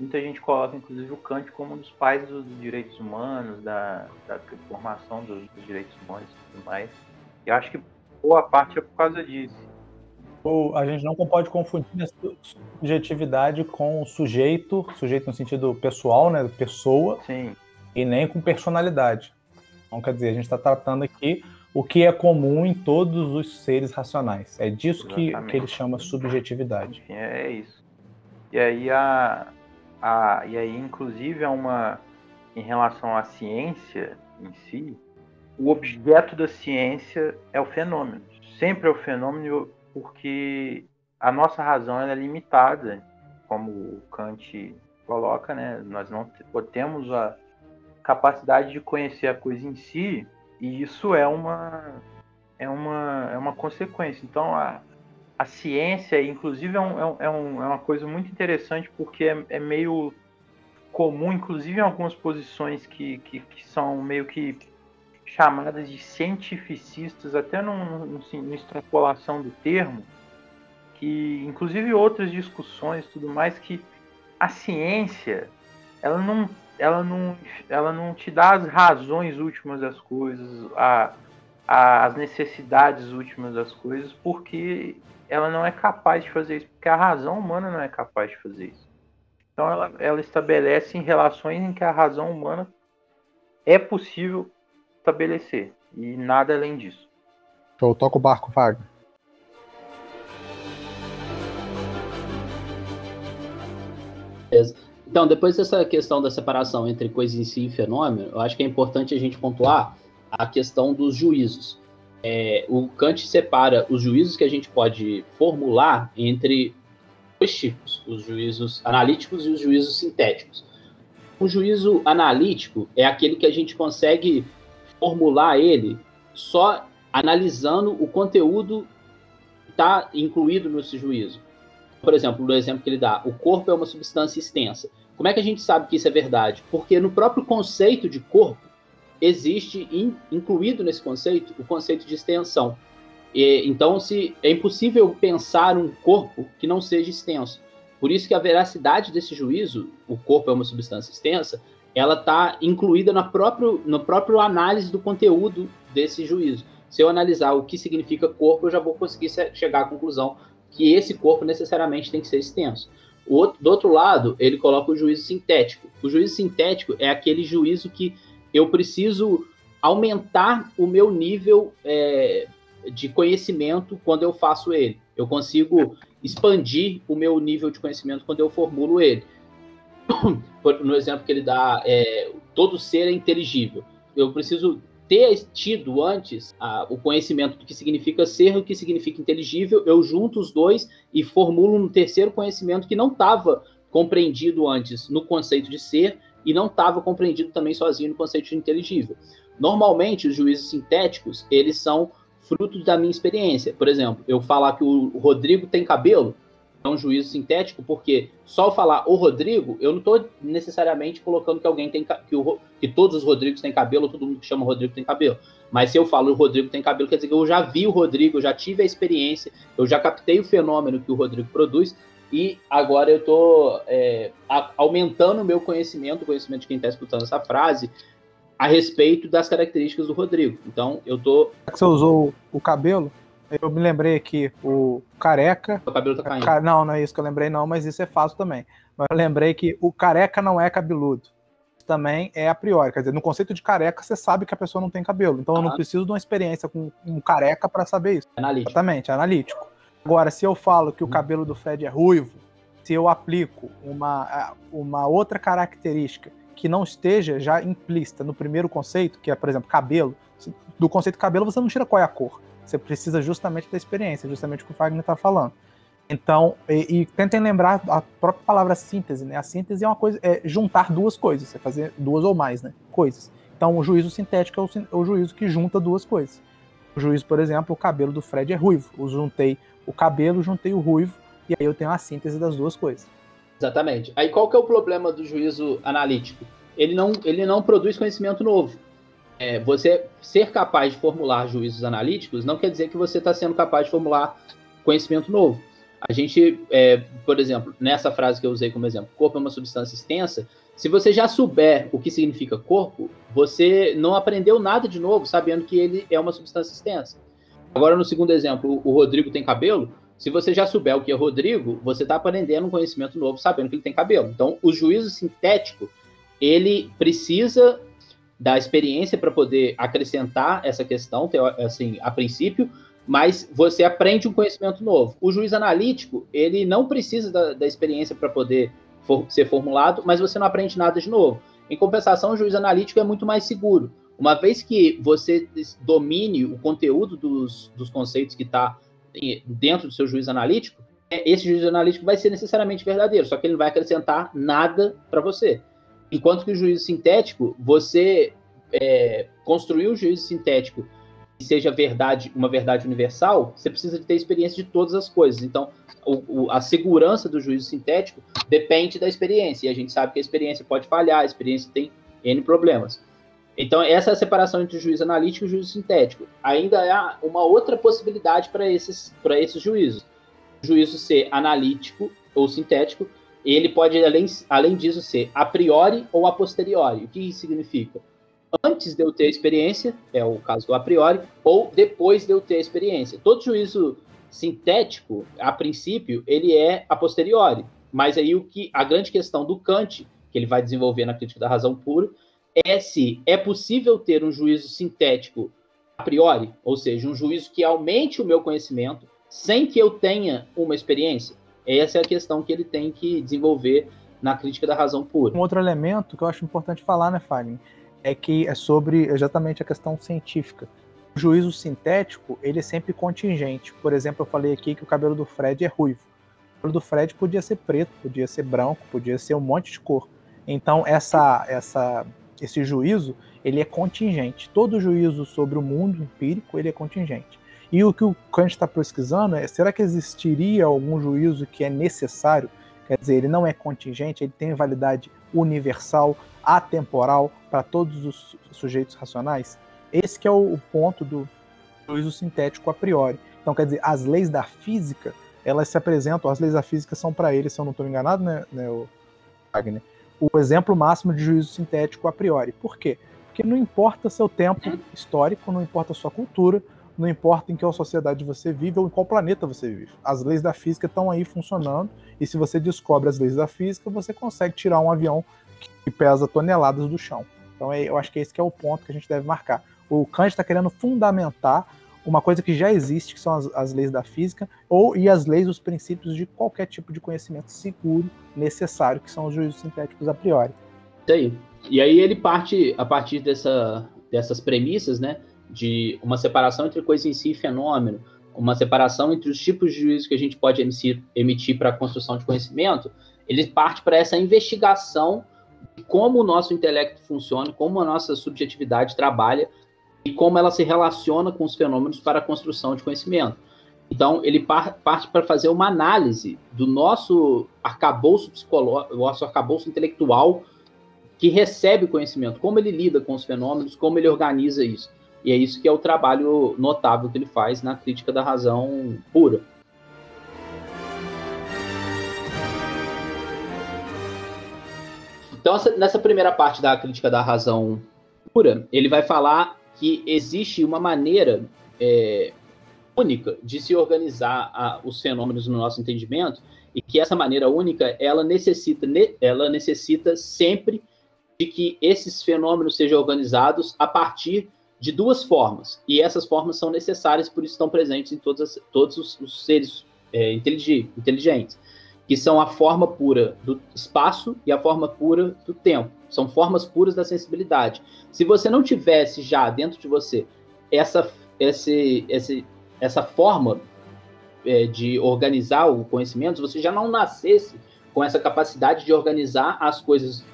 D: muita gente coloca, inclusive, o Kant como um dos pais dos direitos humanos, da, da formação dos, dos direitos humanos e tudo mais. E acho que boa parte é por causa disso
B: a gente não pode confundir a subjetividade com o sujeito, sujeito no sentido pessoal, né, pessoa,
D: Sim.
B: e nem com personalidade. Então, quer dizer, a gente está tratando aqui o que é comum em todos os seres racionais. É disso que, que ele chama subjetividade.
D: Enfim, é isso. E aí, a, a, e aí, inclusive, é uma. Em relação à ciência em si, o objeto da ciência é o fenômeno. Sempre é o fenômeno porque a nossa razão é limitada, como o Kant coloca, né? Nós não temos a capacidade de conhecer a coisa em si, e isso é uma é uma, é uma consequência. Então a, a ciência, inclusive, é, um, é, um, é uma coisa muito interessante porque é, é, meio comum, inclusive em algumas posições que, que, que são meio que chamadas de cientificistas, até no, no, extrapolação do termo, que inclusive outras discussões tudo mais, que a ciência ela não, ela não, ela não te dá as razões últimas das coisas, a, as necessidades últimas das coisas, porque ela não é capaz de fazer isso, porque a razão humana não é capaz de fazer isso. Então ela, ela estabelece em relações em que a razão humana é possível estabelecer. E nada além disso.
B: Eu toco o barco, Wagner.
C: Então, depois dessa questão da separação entre coisa em si e fenômeno, eu acho que é importante a gente pontuar a questão dos juízos. É, o Kant separa os juízos que a gente pode formular entre dois tipos: os juízos analíticos e os juízos sintéticos. O juízo analítico é aquele que a gente consegue formular ele só analisando o conteúdo que está incluído nesse juízo. Por exemplo, no exemplo que ele dá, o corpo é uma substância extensa. Como é que a gente sabe que isso é verdade? Porque no próprio conceito de corpo existe in, incluído nesse conceito o conceito de extensão. E, então, se é impossível pensar um corpo que não seja extenso. Por isso que a veracidade desse juízo, o corpo é uma substância extensa, ela está incluída na próprio, no próprio análise do conteúdo desse juízo. Se eu analisar o que significa corpo, eu já vou conseguir chegar à conclusão que esse corpo necessariamente tem que ser extenso. Outro, do outro lado, ele coloca o juízo sintético. O juízo sintético é aquele juízo que eu preciso aumentar o meu nível é, de conhecimento quando eu faço ele. Eu consigo expandir o meu nível de conhecimento quando eu formulo ele. no exemplo que ele dá, é, todo ser é inteligível. Eu preciso ter tido antes a, o conhecimento do que significa ser o que significa inteligível, eu junto os dois e formulo um terceiro conhecimento que não estava compreendido antes no conceito de ser e não estava compreendido também sozinho no conceito de inteligível. Normalmente, os juízos sintéticos, eles são frutos da minha experiência. Por exemplo, eu falar que o Rodrigo tem cabelo, é um juízo sintético, porque só ao falar o Rodrigo, eu não estou necessariamente colocando que alguém tem que, o, que todos os Rodrigos têm cabelo, todo mundo que chama Rodrigo tem cabelo. Mas se eu falo o Rodrigo tem cabelo, quer dizer que eu já vi o Rodrigo, eu já tive a experiência, eu já captei o fenômeno que o Rodrigo produz, e agora eu estou é, aumentando o meu conhecimento, o conhecimento de quem está escutando essa frase, a respeito das características do Rodrigo. Então, eu tô.
B: Você usou o cabelo? Eu me lembrei aqui, o careca.
C: O cabelo tá caindo.
B: Não, não é isso que eu lembrei, não, mas isso é fácil também. Mas eu lembrei que o careca não é cabeludo. Também é a priori. Quer dizer, no conceito de careca, você sabe que a pessoa não tem cabelo. Então eu não preciso de uma experiência com um careca para saber isso.
C: Analítico.
B: Exatamente, analítico. Agora, se eu falo que o hum. cabelo do Fred é ruivo, se eu aplico uma, uma outra característica que não esteja já implícita no primeiro conceito, que é, por exemplo, cabelo. Do conceito cabelo você não tira qual é a cor. Você precisa justamente da experiência, justamente o que o Fagner está falando. Então, e, e, tentem lembrar a própria palavra síntese, né? A síntese é uma coisa, é juntar duas coisas, é fazer duas ou mais, né? Coisas. Então, o juízo sintético é o, o juízo que junta duas coisas. O juízo, por exemplo, o cabelo do Fred é ruivo. Eu juntei o cabelo, juntei o ruivo, e aí eu tenho a síntese das duas coisas.
C: Exatamente. Aí qual que é o problema do juízo analítico? Ele não, ele não produz conhecimento novo. É, você ser capaz de formular juízos analíticos não quer dizer que você está sendo capaz de formular conhecimento novo. A gente, é, por exemplo, nessa frase que eu usei como exemplo, corpo é uma substância extensa. Se você já souber o que significa corpo, você não aprendeu nada de novo sabendo que ele é uma substância extensa. Agora, no segundo exemplo, o Rodrigo tem cabelo. Se você já souber o que é Rodrigo, você está aprendendo um conhecimento novo sabendo que ele tem cabelo. Então, o juízo sintético, ele precisa da experiência para poder acrescentar essa questão, assim, a princípio, mas você aprende um conhecimento novo. O juiz analítico, ele não precisa da, da experiência para poder for, ser formulado, mas você não aprende nada de novo. Em compensação, o juiz analítico é muito mais seguro. Uma vez que você domine o conteúdo dos, dos conceitos que está dentro do seu juiz analítico, é, esse juiz analítico vai ser necessariamente verdadeiro, só que ele não vai acrescentar nada para você. Enquanto que o juízo sintético, você é, construir o juízo sintético seja verdade, uma verdade universal, você precisa de ter experiência de todas as coisas. Então, o, o, a segurança do juízo sintético depende da experiência. E a gente sabe que a experiência pode falhar, a experiência tem N problemas. Então, essa é a separação entre o juízo analítico e o juízo sintético. Ainda há uma outra possibilidade para esses, esses juízos. O juízo ser analítico ou sintético, ele pode, além, além disso, ser a priori ou a posteriori. O que isso significa? antes de eu ter a experiência, é o caso do a priori, ou depois de eu ter a experiência. Todo juízo sintético, a princípio, ele é a posteriori. Mas aí o que a grande questão do Kant, que ele vai desenvolver na crítica da razão pura, é se é possível ter um juízo sintético a priori, ou seja, um juízo que aumente o meu conhecimento sem que eu tenha uma experiência. Essa é a questão que ele tem que desenvolver na crítica da razão pura.
B: Um outro elemento que eu acho importante falar, né, Fagner, é que é sobre exatamente a questão científica. O juízo sintético, ele é sempre contingente. Por exemplo, eu falei aqui que o cabelo do Fred é ruivo. O cabelo do Fred podia ser preto, podia ser branco, podia ser um monte de cor. Então, essa, essa, esse juízo, ele é contingente. Todo juízo sobre o mundo empírico, ele é contingente. E o que o Kant está pesquisando é, será que existiria algum juízo que é necessário? Quer dizer, ele não é contingente, ele tem validade universal, atemporal para todos os sujeitos racionais? Esse que é o, ponto do juízo sintético a priori. Então, quer dizer, as leis da física, elas se apresentam, as leis da física são para ele, se eu não estou enganado, né, né Wagner? O exemplo máximo de juízo sintético a priori. Por quê? Porque não importa seu tempo histórico, não importa sua cultura, não importa em que sociedade você vive ou em qual planeta você vive. As leis da física estão aí funcionando, e se você descobre as leis da física, você consegue tirar um avião que pesa toneladas do chão. Então é, eu acho que esse que é o ponto que a gente deve marcar. O Kant está querendo fundamentar uma coisa que já existe, que são as, as, leis da física, ou e as leis, os princípios de qualquer tipo de conhecimento seguro necessário, que são os juízos sintéticos a priori.
C: Isso aí. E aí ele parte, a partir dessa, dessas premissas, né, de uma separação entre coisa em si e fenômeno, uma separação entre os tipos de juízos que a gente pode emitir, emitir para a construção de conhecimento, ele parte para essa investigação como o nosso intelecto funciona, como a nossa subjetividade trabalha e como ela se relaciona com os fenômenos para a construção de conhecimento. Então, ele parte para fazer uma análise do nosso arcabouço psicológico, nosso arcabouço intelectual que recebe o conhecimento, como ele lida com os fenômenos, como ele organiza isso. E é isso que é o trabalho notável que ele faz na crítica da razão pura. Então, nessa primeira parte da crítica da razão pura, ele vai falar que existe uma maneira é, única de se organizar a, os fenômenos no nosso entendimento e que essa maneira única ela necessita, ela necessita sempre de que esses fenômenos sejam organizados a partir de duas formas. E essas formas são necessárias por isso estão presentes em todas as, todos os, os seres é, inteligentes que são a forma pura do espaço e a forma pura do tempo. São formas puras da sensibilidade. Se você não tivesse já dentro de você essa, esse, esse, essa forma é, de organizar o conhecimento, você já não nascesse com essa capacidade de organizar as coisas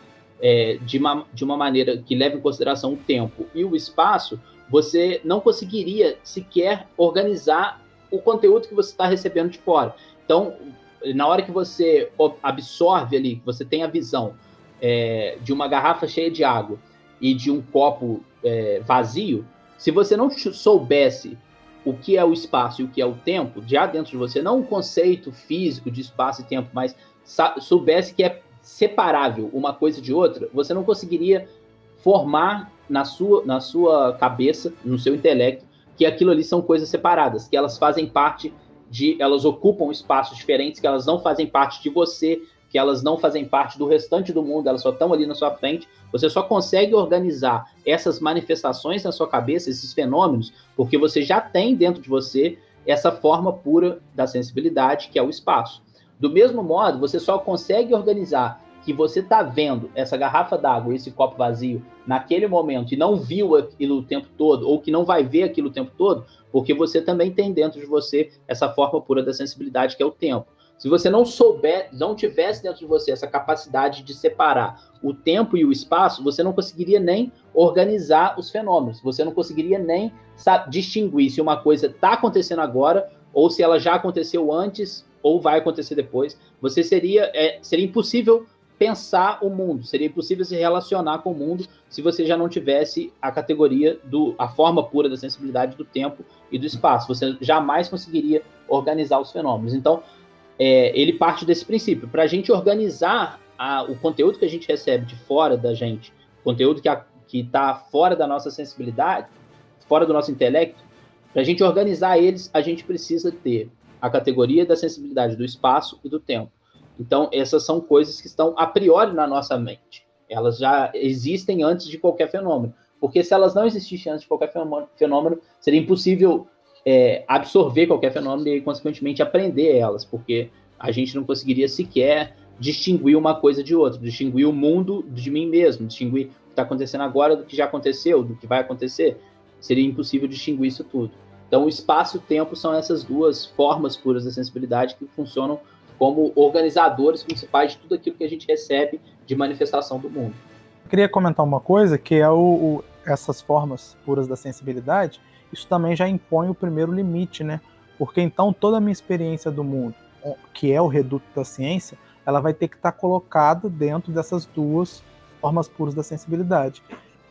C: é, de, uma, de uma maneira que leve em consideração o tempo e o espaço, você não conseguiria sequer organizar o conteúdo que você está recebendo de fora. Então, na hora que você absorve ali, você tem a visão é, de uma garrafa cheia de água e de um copo é, vazio, se você não soubesse o que é o espaço e o que é o tempo, já dentro de você, não um conceito físico de espaço e tempo, mas soubesse que é separável uma coisa de outra, você não conseguiria formar na sua, na sua cabeça, no seu intelecto, que aquilo ali são coisas separadas, que elas fazem parte de, elas ocupam espaços diferentes, que elas não fazem parte de você, que elas não fazem parte do restante do mundo, elas só estão ali na sua frente. Você só consegue organizar essas manifestações na sua cabeça, esses fenômenos, porque você já tem dentro de você essa forma pura da sensibilidade, que é o espaço. Do mesmo modo, você só consegue organizar que você está vendo essa garrafa d'água, esse copo vazio, naquele momento e não viu aquilo o tempo todo, ou que não vai ver aquilo o tempo todo, porque você também tem dentro de você essa forma pura da sensibilidade que é o tempo. Se você não souber, não tivesse dentro de você essa capacidade de separar o tempo e o espaço, você não conseguiria nem organizar os fenômenos. Você não conseguiria nem distinguir se uma coisa está acontecendo agora ou se ela já aconteceu antes ou vai acontecer depois. Você seria, é, seria impossível pensar o mundo, seria impossível se relacionar com o mundo se você já não tivesse a categoria do a forma pura da sensibilidade do tempo e do espaço. Você jamais conseguiria organizar os fenômenos. Então, é, ele parte desse princípio. Para a gente organizar a, o conteúdo que a gente recebe de fora da gente, conteúdo que está fora da nossa sensibilidade, fora do nosso intelecto, para a gente organizar eles, a gente precisa ter a categoria da sensibilidade do espaço e do tempo. Então, essas são coisas que estão a priori na nossa mente. Elas já existem antes de qualquer fenômeno. Porque se elas não existissem antes de qualquer fenômeno, seria impossível é, absorver qualquer fenômeno e, consequentemente, aprender elas, porque a gente não conseguiria sequer distinguir uma coisa de outra, distinguir o mundo de mim mesmo, distinguir o que está acontecendo agora do que já aconteceu, do que vai acontecer. Seria impossível distinguir isso tudo. Então, o espaço e o tempo são essas duas formas puras da sensibilidade que funcionam como organizadores principais de tudo aquilo que a gente recebe de manifestação do mundo.
B: Eu queria comentar uma coisa que é o, o, essas formas puras da sensibilidade isso também já impõe o primeiro limite, né? Porque então toda a minha experiência do mundo, que é o reduto da ciência, ela vai ter que estar colocada dentro dessas duas formas puras da sensibilidade.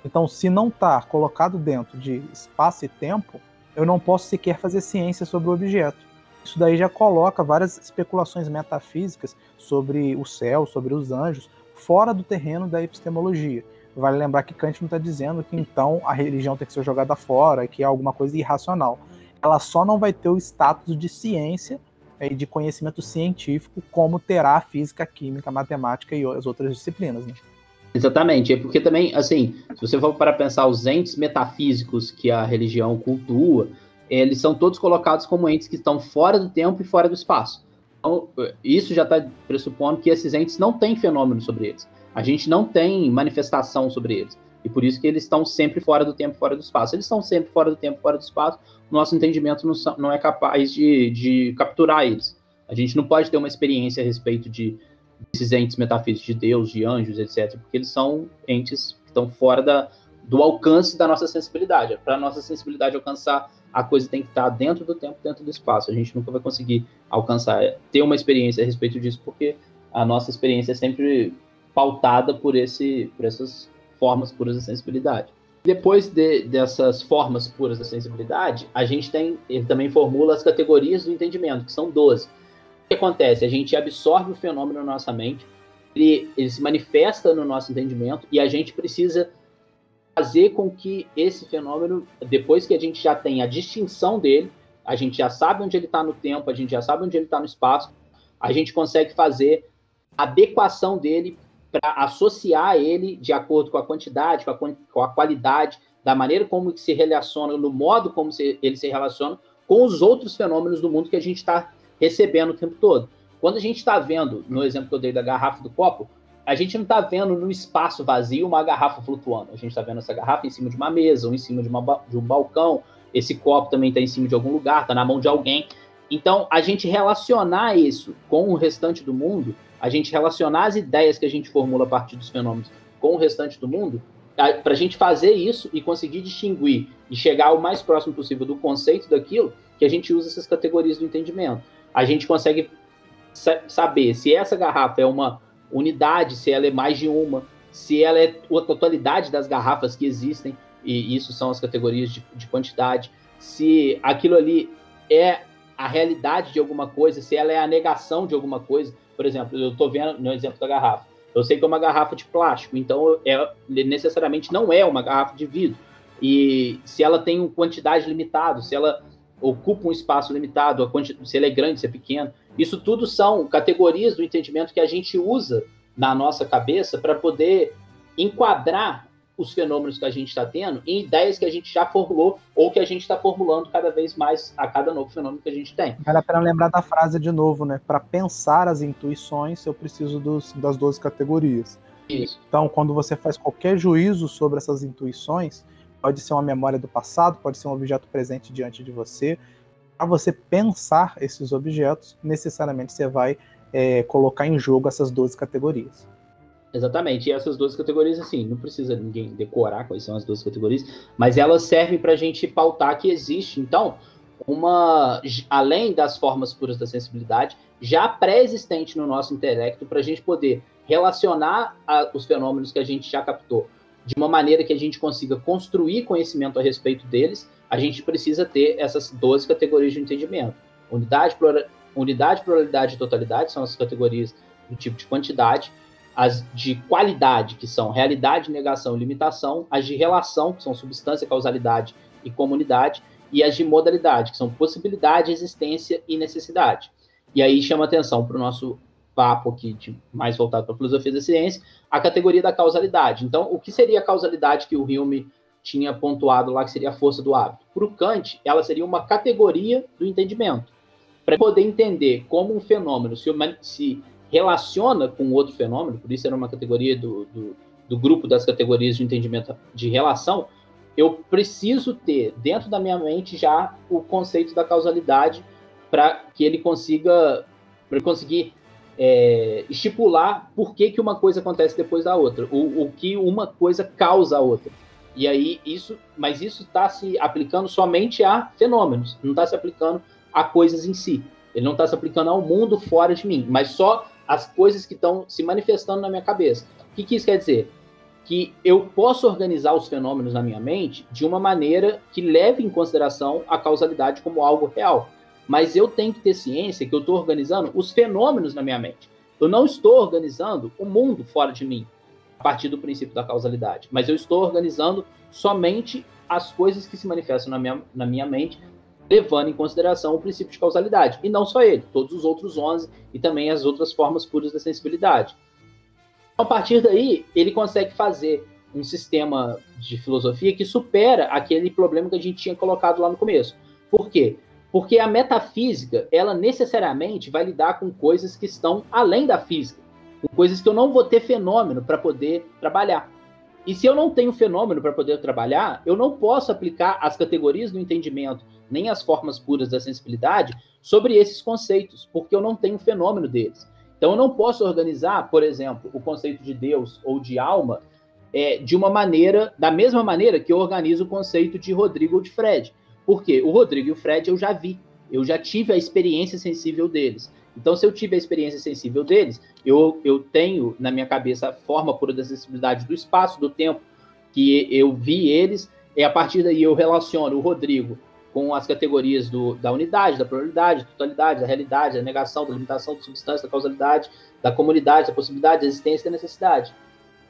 B: Então, se não está colocado dentro de espaço e tempo, eu não posso sequer fazer ciência sobre o objeto. Isso daí já coloca várias especulações metafísicas sobre o céu, sobre os anjos, fora do terreno da epistemologia. Vale lembrar que Kant não está dizendo que então a religião tem que ser jogada fora, que é alguma coisa irracional. Ela só não vai ter o status de ciência e de conhecimento científico como terá a física, a química, a matemática e as outras disciplinas. Né?
C: Exatamente, é porque também, assim, se você for para pensar os entes metafísicos que a religião cultua, eles são todos colocados como entes que estão fora do tempo e fora do espaço. Então, isso já está pressupondo que esses entes não têm fenômeno sobre eles. A gente não tem manifestação sobre eles. E por isso que eles estão sempre fora do tempo, fora do espaço. Eles estão sempre fora do tempo, fora do espaço. Nosso entendimento não, não é capaz de, de capturar eles. A gente não pode ter uma experiência a respeito de desses entes metafísicos de Deus, de anjos, etc., porque eles são entes que estão fora da, do alcance da nossa sensibilidade. Para a nossa sensibilidade alcançar, a coisa tem que estar dentro do tempo, dentro do espaço. A gente nunca vai conseguir alcançar, ter uma experiência a respeito disso, porque a nossa experiência é sempre pautada por, esse, por essas formas puras da sensibilidade. Depois de, dessas formas puras da sensibilidade, a gente tem, ele também formula as categorias do entendimento, que são 12. O que acontece? A gente absorve o fenômeno na nossa mente, ele, ele se manifesta no nosso entendimento e a gente precisa fazer com que esse fenômeno, depois que a gente já tem a distinção dele, a gente já sabe onde ele está no tempo, a gente já sabe onde ele está no espaço, a gente consegue fazer a adequação dele para associar ele de acordo com a quantidade, com a, com a, qualidade, da maneira como se relaciona, no modo como se, ele se relaciona com os outros fenômenos do mundo que a gente está recebendo o tempo todo. quando a gente está vendo, no exemplo que eu dei da garrafa do copo, a gente não está vendo no espaço vazio uma garrafa flutuando. A gente está vendo essa garrafa em cima de uma mesa, ou em cima de, uma, de um balcão. Esse copo também está em cima de algum lugar, está na mão de alguém. Então, a gente relacionar isso com o restante do mundo, a gente relacionar as ideias que a gente formula a partir dos fenômenos com o restante do mundo, para a gente fazer isso e conseguir distinguir e chegar o mais próximo possível do conceito daquilo, que a gente usa essas categorias do entendimento. A gente consegue saber se essa garrafa é uma unidade, se ela é mais de uma, se ela é a totalidade das garrafas que existem, e isso são as categorias de, de quantidade, se aquilo ali é a realidade de alguma coisa, se ela é a negação de alguma coisa. Por exemplo, eu estou vendo no exemplo da garrafa. Eu sei que é uma garrafa de plástico, então é, necessariamente não é uma garrafa de vidro. E se ela tem uma quantidade limitada, se ela ocupa um espaço limitado, se ela é grande, se é pequena, isso tudo são categorias do entendimento que a gente usa na nossa cabeça para poder enquadrar os fenômenos que a gente está tendo em ideias que a gente já formulou ou que a gente está formulando cada vez mais a cada novo fenômeno que a gente tem.
B: Vale a pena lembrar da frase de novo, né? Para pensar as intuições, eu preciso dos, das 12 categorias.
C: Isso.
B: Então, quando você faz qualquer juízo sobre essas intuições, pode ser uma memória do passado, pode ser um objeto presente diante de você. Para você pensar esses objetos, necessariamente você vai é, colocar em jogo essas 12 categorias.
C: Exatamente. E essas duas categorias, assim, não precisa ninguém decorar quais são as duas categorias, mas elas servem para a gente pautar que existe, então, uma. Além das formas puras da sensibilidade, já pré-existente no nosso intelecto, para a gente poder relacionar a, os fenômenos que a gente já captou de uma maneira que a gente consiga construir conhecimento a respeito deles, a gente precisa ter essas 12 categorias de entendimento. Unidade, unidade pluralidade e totalidade são as categorias do tipo de quantidade as de qualidade, que são realidade, negação e limitação, as de relação, que são substância, causalidade e comunidade, e as de modalidade, que são possibilidade, existência e necessidade. E aí chama atenção para o nosso papo aqui, de, mais voltado para a filosofia da ciência, a categoria da causalidade. Então, o que seria a causalidade que o Hume tinha pontuado lá, que seria a força do hábito? Para o Kant, ela seria uma categoria do entendimento. Para poder entender como um fenômeno se, se relaciona com outro fenômeno, por isso era uma categoria do, do, do grupo das categorias de entendimento de relação, eu preciso ter dentro da minha mente já o conceito da causalidade para que ele consiga para conseguir é, estipular por que, que uma coisa acontece depois da outra, o, o que uma coisa causa a outra. E aí isso, mas isso está se aplicando somente a fenômenos, não está se aplicando a coisas em si. Ele não está se aplicando ao mundo fora de mim, mas só as coisas que estão se manifestando na minha cabeça. O que, que isso quer dizer? Que eu posso organizar os fenômenos na minha mente de uma maneira que leve em consideração a causalidade como algo real. Mas eu tenho que ter ciência que eu estou organizando os fenômenos na minha mente. Eu não estou organizando o mundo fora de mim, a partir do princípio da causalidade. Mas eu estou organizando somente as coisas que se manifestam na minha, na minha mente levando em consideração o princípio de causalidade. E não só ele, todos os outros 11 e também as outras formas puras da sensibilidade. A partir daí, ele consegue fazer um sistema de filosofia que supera aquele problema que a gente tinha colocado lá no começo. Por quê? Porque a metafísica, ela necessariamente vai lidar com coisas que estão além da física, com coisas que eu não vou ter fenômeno para poder trabalhar. E se eu não tenho fenômeno para poder trabalhar, eu não posso aplicar as categorias do entendimento, nem as formas puras da sensibilidade sobre esses conceitos, porque eu não tenho fenômeno deles. Então eu não posso organizar, por exemplo, o conceito de Deus ou de alma é, de uma maneira, da mesma maneira que eu organizo o conceito de Rodrigo ou de Fred. Porque o Rodrigo e o Fred eu já vi, eu já tive a experiência sensível deles. Então, se eu tive a experiência sensível deles, eu, eu tenho na minha cabeça a forma pura da sensibilidade do espaço, do tempo que eu vi eles, e a partir daí eu relaciono o Rodrigo com as categorias do, da unidade, da pluralidade, da totalidade, da realidade, da negação, da limitação, da substância, da causalidade, da comunidade, da possibilidade, da existência e da necessidade.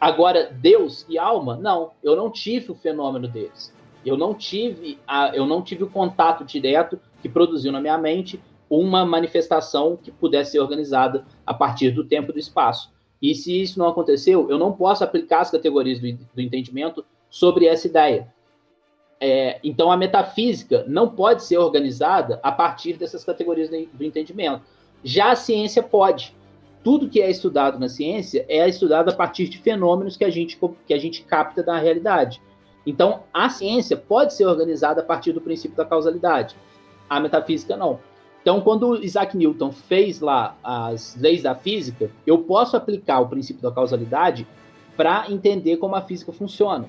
C: Agora, Deus e alma, não, eu não tive o fenômeno deles. Eu não tive, a, eu não tive o contato direto que produziu na minha mente uma manifestação que pudesse ser organizada a partir do tempo e do espaço. E se isso não aconteceu, eu não posso aplicar as categorias do, do entendimento sobre essa ideia. É, então, a metafísica não pode ser organizada a partir dessas categorias do, do entendimento. Já a ciência pode. Tudo que é estudado na ciência é estudado a partir de fenômenos que a gente, que a gente capta da realidade. Então, a ciência pode ser organizada a partir do princípio da causalidade. A metafísica não. Então, quando Isaac Newton fez lá as leis da física, eu posso aplicar o princípio da causalidade para entender como a física funciona.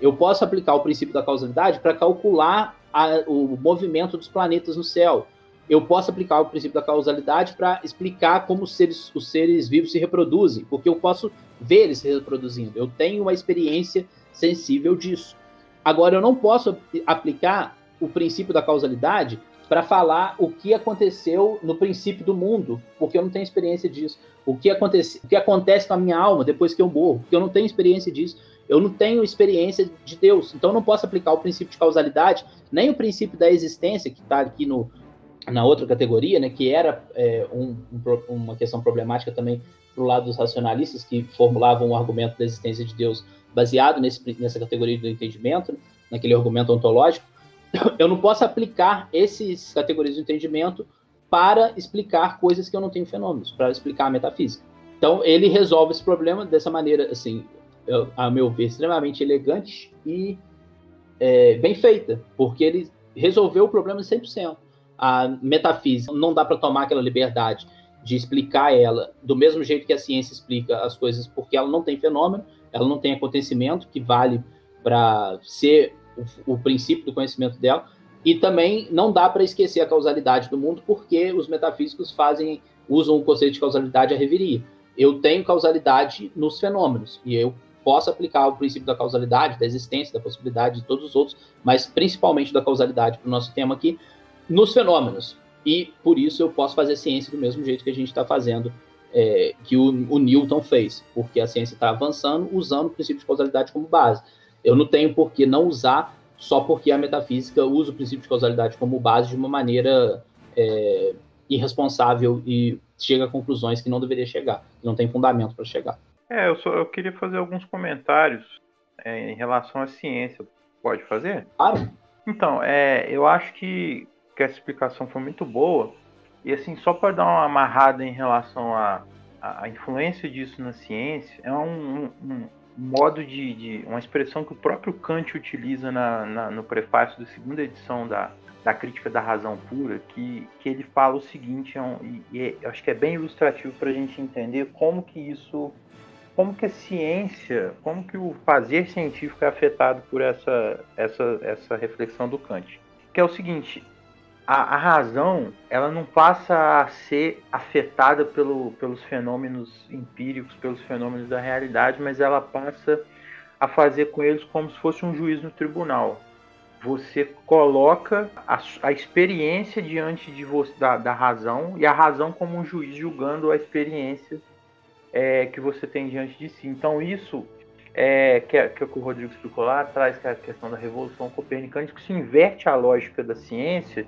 C: Eu posso aplicar o princípio da causalidade para calcular a, o movimento dos planetas no céu. Eu posso aplicar o princípio da causalidade para explicar como os seres, os seres vivos se reproduzem, porque eu posso ver eles se reproduzindo. Eu tenho uma experiência sensível disso. Agora, eu não posso aplicar o princípio da causalidade para falar o que aconteceu no princípio do mundo, porque eu não tenho experiência disso. O que, acontece, o que acontece com a minha alma depois que eu morro, porque eu não tenho experiência disso. Eu não tenho experiência de Deus, então não posso aplicar o princípio de causalidade, nem o princípio da existência, que está aqui no, na outra categoria, né, que era é, um, um, uma questão problemática também para o lado dos racionalistas, que formulavam o argumento da existência de Deus baseado nesse, nessa categoria do entendimento, naquele argumento ontológico eu não posso aplicar essas categorias de entendimento para explicar coisas que eu não tenho fenômenos, para explicar a metafísica. Então, ele resolve esse problema dessa maneira, assim, eu, a meu ver, extremamente elegante e é, bem feita, porque ele resolveu o problema 100%. A metafísica não dá para tomar aquela liberdade de explicar ela do mesmo jeito que a ciência explica as coisas, porque ela não tem fenômeno, ela não tem acontecimento que vale para ser o, princípio do conhecimento dela. E também não dá para esquecer a causalidade do mundo, porque os metafísicos fazem usam o conceito de causalidade à reveria. Eu tenho causalidade nos fenômenos, e eu posso aplicar o princípio da causalidade, da existência, da possibilidade de todos os outros, mas principalmente da causalidade para o nosso tema aqui, nos fenômenos. E por isso eu posso fazer ciência do mesmo jeito que a gente está fazendo, é, que o, o Newton fez, porque a ciência está avançando usando o princípio de causalidade como base. Eu não tenho por que não usar só porque a metafísica usa o princípio de causalidade como base de uma maneira é, irresponsável e chega a conclusões que não deveria chegar, que não tem fundamento para chegar.
D: É, eu, só, eu queria fazer alguns comentários é, em relação à ciência. Pode fazer?
C: Claro.
D: Então, é, eu acho que, que essa explicação foi muito boa. E assim, só para dar uma amarrada em relação à, à influência disso na ciência, é um, um, modo de, de, uma expressão que o próprio Kant utiliza na, na, no prefácio da segunda edição da, da Crítica da Razão Pura, que, que ele fala o seguinte, é um, e, e é, acho que é bem ilustrativo para a gente entender como que isso, como que a ciência, como que o fazer científico é afetado por essa, essa, essa reflexão do Kant. Que é o seguinte, a, a, razão ela não passa a ser afetada pelo, pelos fenômenos empíricos, pelos fenômenos da realidade, mas ela passa a fazer com eles como se fosse um juiz no tribunal. Você coloca a, a experiência diante de você, da, da, razão e a razão como um juiz julgando a experiência é, que você tem diante de si. Então isso é, que, é, é o que o Rodrigo explicou lá atrás, que é a questão da revolução copernicana, que se inverte a lógica da ciência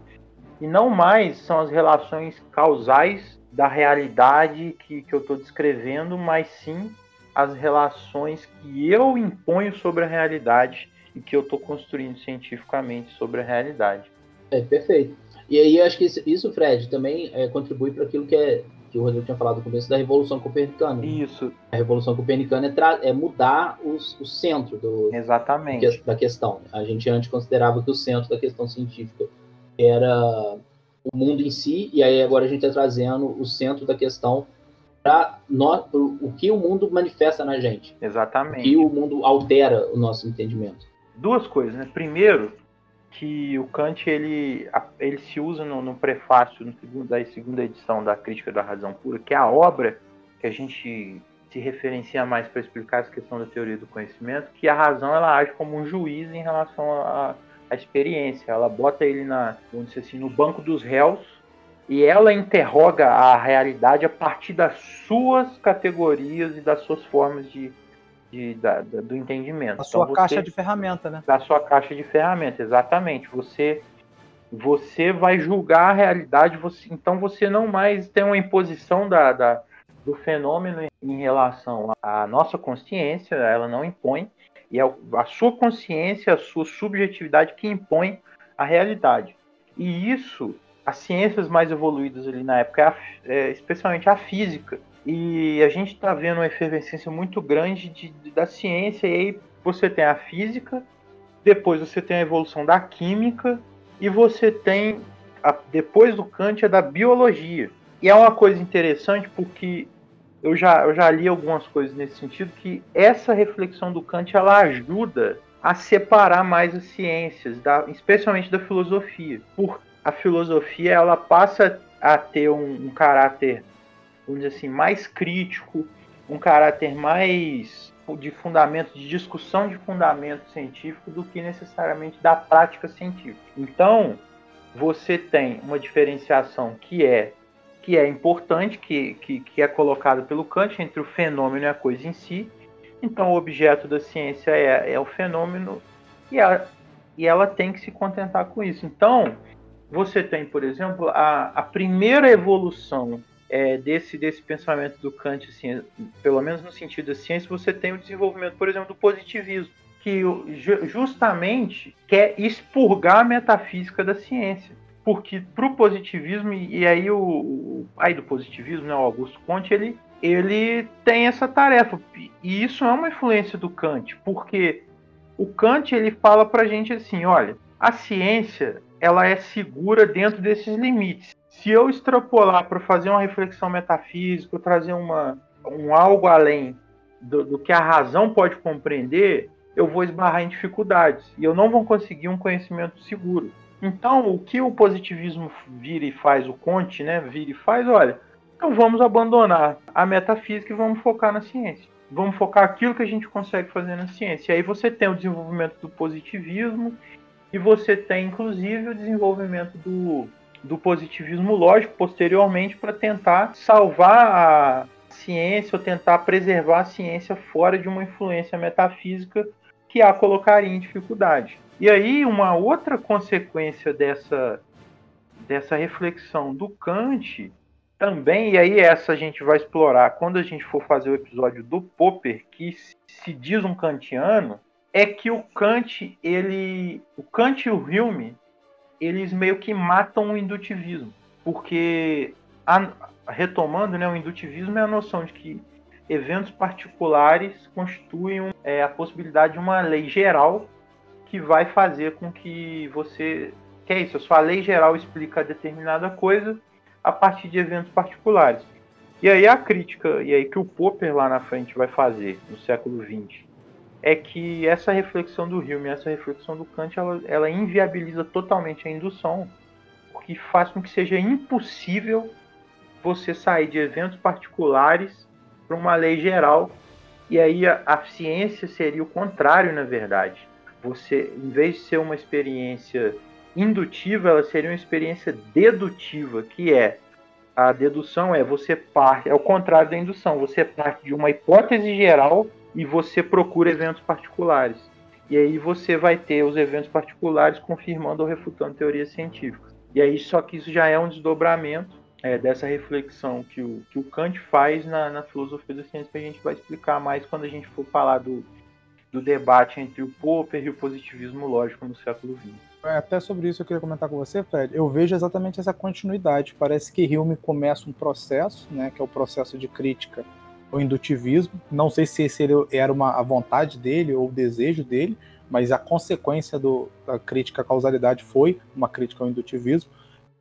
D: e não mais são as relações causais da realidade que, que eu estou descrevendo, mas sim as relações que eu imponho sobre a realidade e que eu estou construindo cientificamente sobre a realidade.
C: É perfeito. E aí acho que isso, Fred, também é, contribui para aquilo que, é, que o Rodrigo tinha falado no começo da Revolução Copernicana.
D: Isso.
C: A Revolução Copernicana é, é mudar os, o centro do,
D: Exatamente.
C: da questão. A gente antes considerava que o centro da questão científica era o mundo em si, e aí agora a gente está trazendo o centro da questão para o que o mundo manifesta na gente.
D: Exatamente.
C: Que o mundo altera o nosso entendimento.
D: Duas coisas, né? Primeiro, que o Kant ele, ele se usa no, no prefácio no segundo, da segunda edição da Crítica da Razão Pura, que é a obra que a gente se referencia mais para explicar essa questão da teoria do conhecimento, que a razão ela age como um juiz em relação a, a experiência. Ela bota ele na, vamos dizer assim, no banco dos réus e ela interroga a realidade a partir das suas categorias e das suas formas de, de da, da, do entendimento.
B: Da sua então, caixa de ferramenta, né?
D: Da sua caixa de ferramenta, exatamente. Você você vai julgar a realidade, você, então você não mais tem uma imposição da, da do fenômeno em relação à nossa consciência, ela não impõe, e é a sua consciência, a sua subjetividade que impõe a realidade. E isso as ciências mais evoluídas ali na época, é, é, especialmente a física. E a gente está vendo uma efervescência muito grande de, de, da ciência, e aí você tem a física, depois você tem a evolução da química, e você tem, a, depois do Kant, a da biologia. E é uma coisa interessante porque eu já, eu já li algumas coisas nesse sentido, que essa reflexão do Kant ela ajuda a separar mais as ciências, da, especialmente da filosofia. Por a filosofia ela passa a ter um, um caráter, vamos dizer assim, mais crítico, um caráter mais de fundamento, de discussão de fundamento científico do que necessariamente da prática científica. Então, você tem uma diferenciação que é que é importante, que, que, que é colocada pelo Kant entre o fenômeno e a coisa em si. Então, o objeto da ciência é, é o fenômeno e, a, e ela tem que se contentar com isso. Então, você tem, por exemplo, a, a primeira evolução é, desse, desse pensamento do Kant, assim, pelo menos no sentido da ciência, você tem o desenvolvimento, por exemplo, do positivismo, que justamente quer expurgar a metafísica da ciência. Porque para o positivismo, e aí o, o do positivismo, né, o Augusto Conte, ele, ele tem essa tarefa. E isso é uma influência do Kant, porque o Kant ele fala para a gente assim, olha, a ciência ela é segura dentro desses limites. Se eu extrapolar para fazer uma reflexão metafísica, trazer uma, um algo além do, do, que a razão pode compreender, eu vou esbarrar em dificuldades e eu não vou conseguir um conhecimento seguro. Então, o que o positivismo vira e faz, o Conte, né, vira e faz, olha, então vamos abandonar a metafísica e vamos focar na ciência. Vamos focar aquilo que a gente consegue fazer na ciência. E aí você tem o desenvolvimento do positivismo e você tem, inclusive, o desenvolvimento do, do positivismo lógico posteriormente para tentar salvar a ciência ou tentar preservar a ciência fora de uma influência metafísica que a colocaria em dificuldade. E aí, uma outra consequência dessa, dessa reflexão do Kant também, e aí essa a gente vai explorar quando a gente for fazer o episódio do Popper, que se diz um kantiano, é que o Kant, ele, o Kant e o Hume, eles meio que matam o indutivismo, porque a, retomando, né, o indutivismo é a noção de que eventos particulares constituem é, a possibilidade de uma lei geral que vai fazer com que você que é isso, a sua lei geral explica determinada coisa a partir de eventos particulares. E aí a crítica, e aí que o Popper lá na frente vai fazer no século XX, é que essa reflexão do Hume, essa reflexão do Kant, ela, ela inviabiliza totalmente a indução, porque faz com que seja impossível você sair de eventos particulares para uma lei geral, e aí a, a ciência seria o contrário, na verdade. Você, em vez de ser uma experiência indutiva, ela seria uma experiência dedutiva, que é a dedução é você parte, é o contrário da indução, você parte de uma hipótese geral e você procura eventos particulares. E aí você vai ter os eventos particulares confirmando ou refutando teorias científicas. E aí só que isso já é um desdobramento é, dessa reflexão que o, que o Kant faz na, na filosofia da ciência que a gente vai explicar mais quando a gente for falar do, do debate entre o Popper e o positivismo lógico no século XX.
B: É, até sobre isso eu queria comentar com você, Fred. Eu vejo exatamente essa continuidade. Parece que Hume começa um processo, né, que é o processo de crítica o indutivismo. Não sei se esse era uma, a vontade dele ou o desejo dele, mas a consequência do, da crítica à causalidade foi uma crítica ao indutivismo.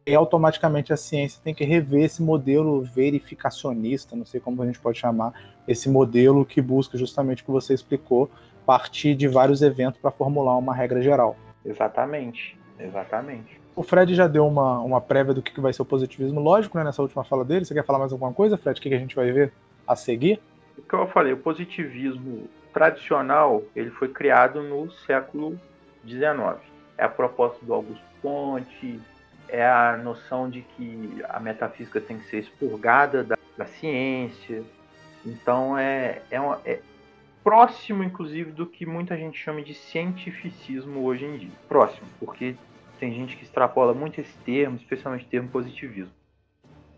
B: E automaticamente a ciência tem que rever esse modelo verificacionista, não sei como a gente pode chamar, esse modelo que busca justamente o que você explicou, partir de vários eventos para formular uma regra geral.
D: Exatamente, exatamente.
B: O Fred já deu uma, uma prévia do que vai ser o positivismo lógico né, nessa última fala dele. Você quer falar mais alguma coisa, Fred? O que a gente vai ver? a seguir?
D: O que eu falei, o positivismo tradicional, ele foi criado no século XIX. É a proposta do Augusto Conte, é a noção de que a metafísica tem que ser expurgada da, da ciência. Então é, é, uma, é, próximo, inclusive, do que muita gente chama de cientificismo hoje em dia. Próximo, porque tem gente que extrapola muito esse termo, especialmente o termo positivismo.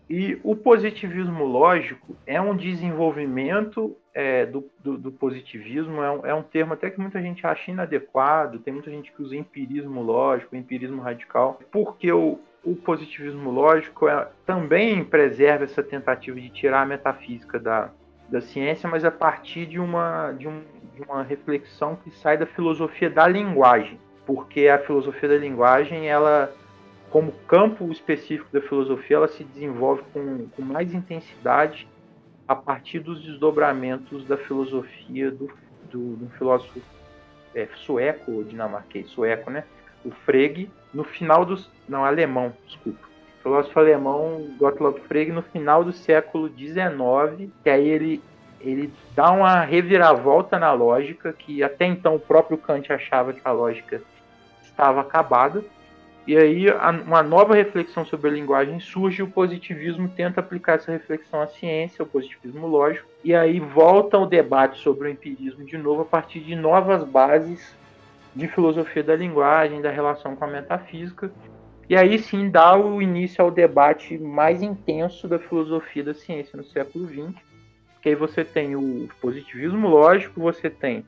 D: E o positivismo lógico é um desenvolvimento é, do, do, do, positivismo, é um, é um, termo até que muita gente acha inadequado, tem muita gente que usa empirismo lógico, empirismo radical, porque o, o positivismo lógico é, também preserva essa tentativa de tirar a metafísica da, da ciência, mas a partir de uma, de, um, de uma reflexão que sai da filosofia da linguagem, porque a filosofia da linguagem, ela, como campo específico da filosofia, ela se desenvolve com, com mais intensidade a partir dos desdobramentos da filosofia do, do, do filósofo é, sueco dinamarquês, sueco, né? O Frege, no final dos. Não, alemão, desculpa. O filósofo alemão Gottlob Frege, no final do século XIX, que aí ele, ele dá uma reviravolta na lógica, que até então o próprio Kant achava que a lógica estava acabada. E aí uma nova reflexão sobre a linguagem surge, o positivismo tenta aplicar essa reflexão à ciência, o positivismo lógico, e aí volta o debate sobre o empirismo de novo a partir de novas bases de filosofia da linguagem, da relação com a metafísica, e aí sim dá o início ao debate mais intenso da filosofia da ciência no século XX, que aí você tem o positivismo lógico, você tem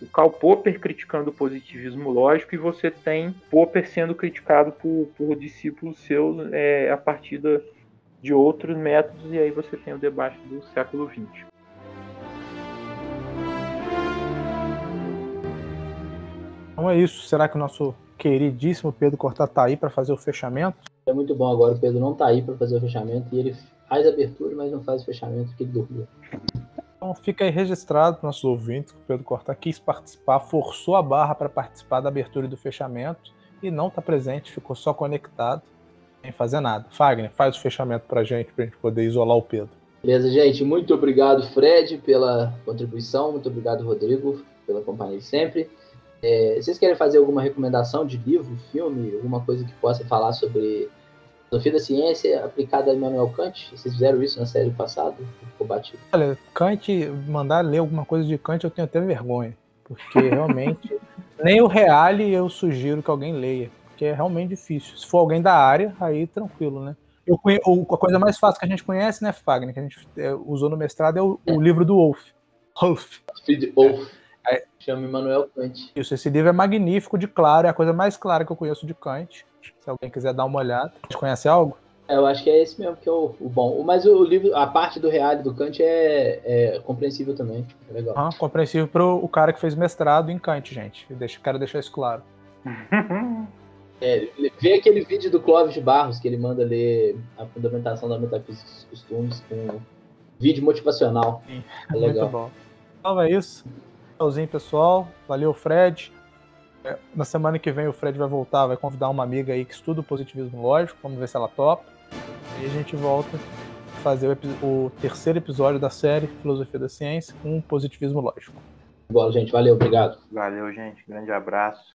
D: o Karl Popper criticando o positivismo lógico e você tem Popper sendo criticado por, por discípulos seus é, a partir da, de outros métodos, e aí você tem o debate do século XX.
B: Então é isso. Será que o nosso queridíssimo Pedro Cortá tá aí para fazer o fechamento?
C: É muito bom agora. O Pedro não tá aí para fazer o fechamento e ele faz a abertura, mas não faz o fechamento porque ele dormiu.
B: Então fica aí registrado para nossos ouvintes que o Pedro Cortá quis participar, forçou a barra para participar da abertura e do fechamento e não está presente, ficou só conectado, sem fazer nada. Fagner, faz o fechamento para a gente, para gente poder isolar o Pedro.
C: Beleza, gente. Muito obrigado, Fred, pela contribuição. Muito obrigado, Rodrigo, pela companhia de sempre. É, vocês querem fazer alguma recomendação de livro, filme, alguma coisa que possa falar sobre filosofia da ciência aplicada a Immanuel Kant? Vocês fizeram isso na série passada? Ficou batido.
B: Olha, Kant, mandar ler alguma coisa de Kant eu tenho até vergonha, porque realmente nem o Reale eu sugiro que alguém leia, porque é realmente difícil. Se for alguém da área, aí tranquilo, né? Eu. A coisa mais fácil que a gente conhece, né, Fagner, que a gente é, usou no mestrado é o, é. o livro do Wolf.
C: Wolf. Wolf. É, Chama Immanuel Kant.
B: Isso, esse livro é magnífico de claro, é a coisa mais clara que eu conheço de Kant. Se alguém quiser dar uma olhada. Você conhece algo?
C: É, eu acho que é esse mesmo que é o, o bom. Mas o livro, a parte do real do Kant é, é compreensível também. É legal.
B: Ah, compreensível para o cara que fez mestrado em Kant, gente. Deixa, quero deixar isso claro.
C: é, vê aquele vídeo do Clóvis de Barros que ele manda ler a fundamentação da metafísica dos costumes com vídeo motivacional.
B: Sim, é legal. Muito bom. Então é isso. Tchauzinho, pessoal. Valeu, Fred. É, na semana que vem o Fred vai voltar, vai convidar uma amiga aí que estuda o positivismo lógico. Vamos ver se ela topa. E a gente volta a fazer o, o terceiro episódio da série Filosofia da Ciência com positivismo lógico.
C: Boa, gente. Valeu, obrigado.
D: Valeu, gente. Grande abraço.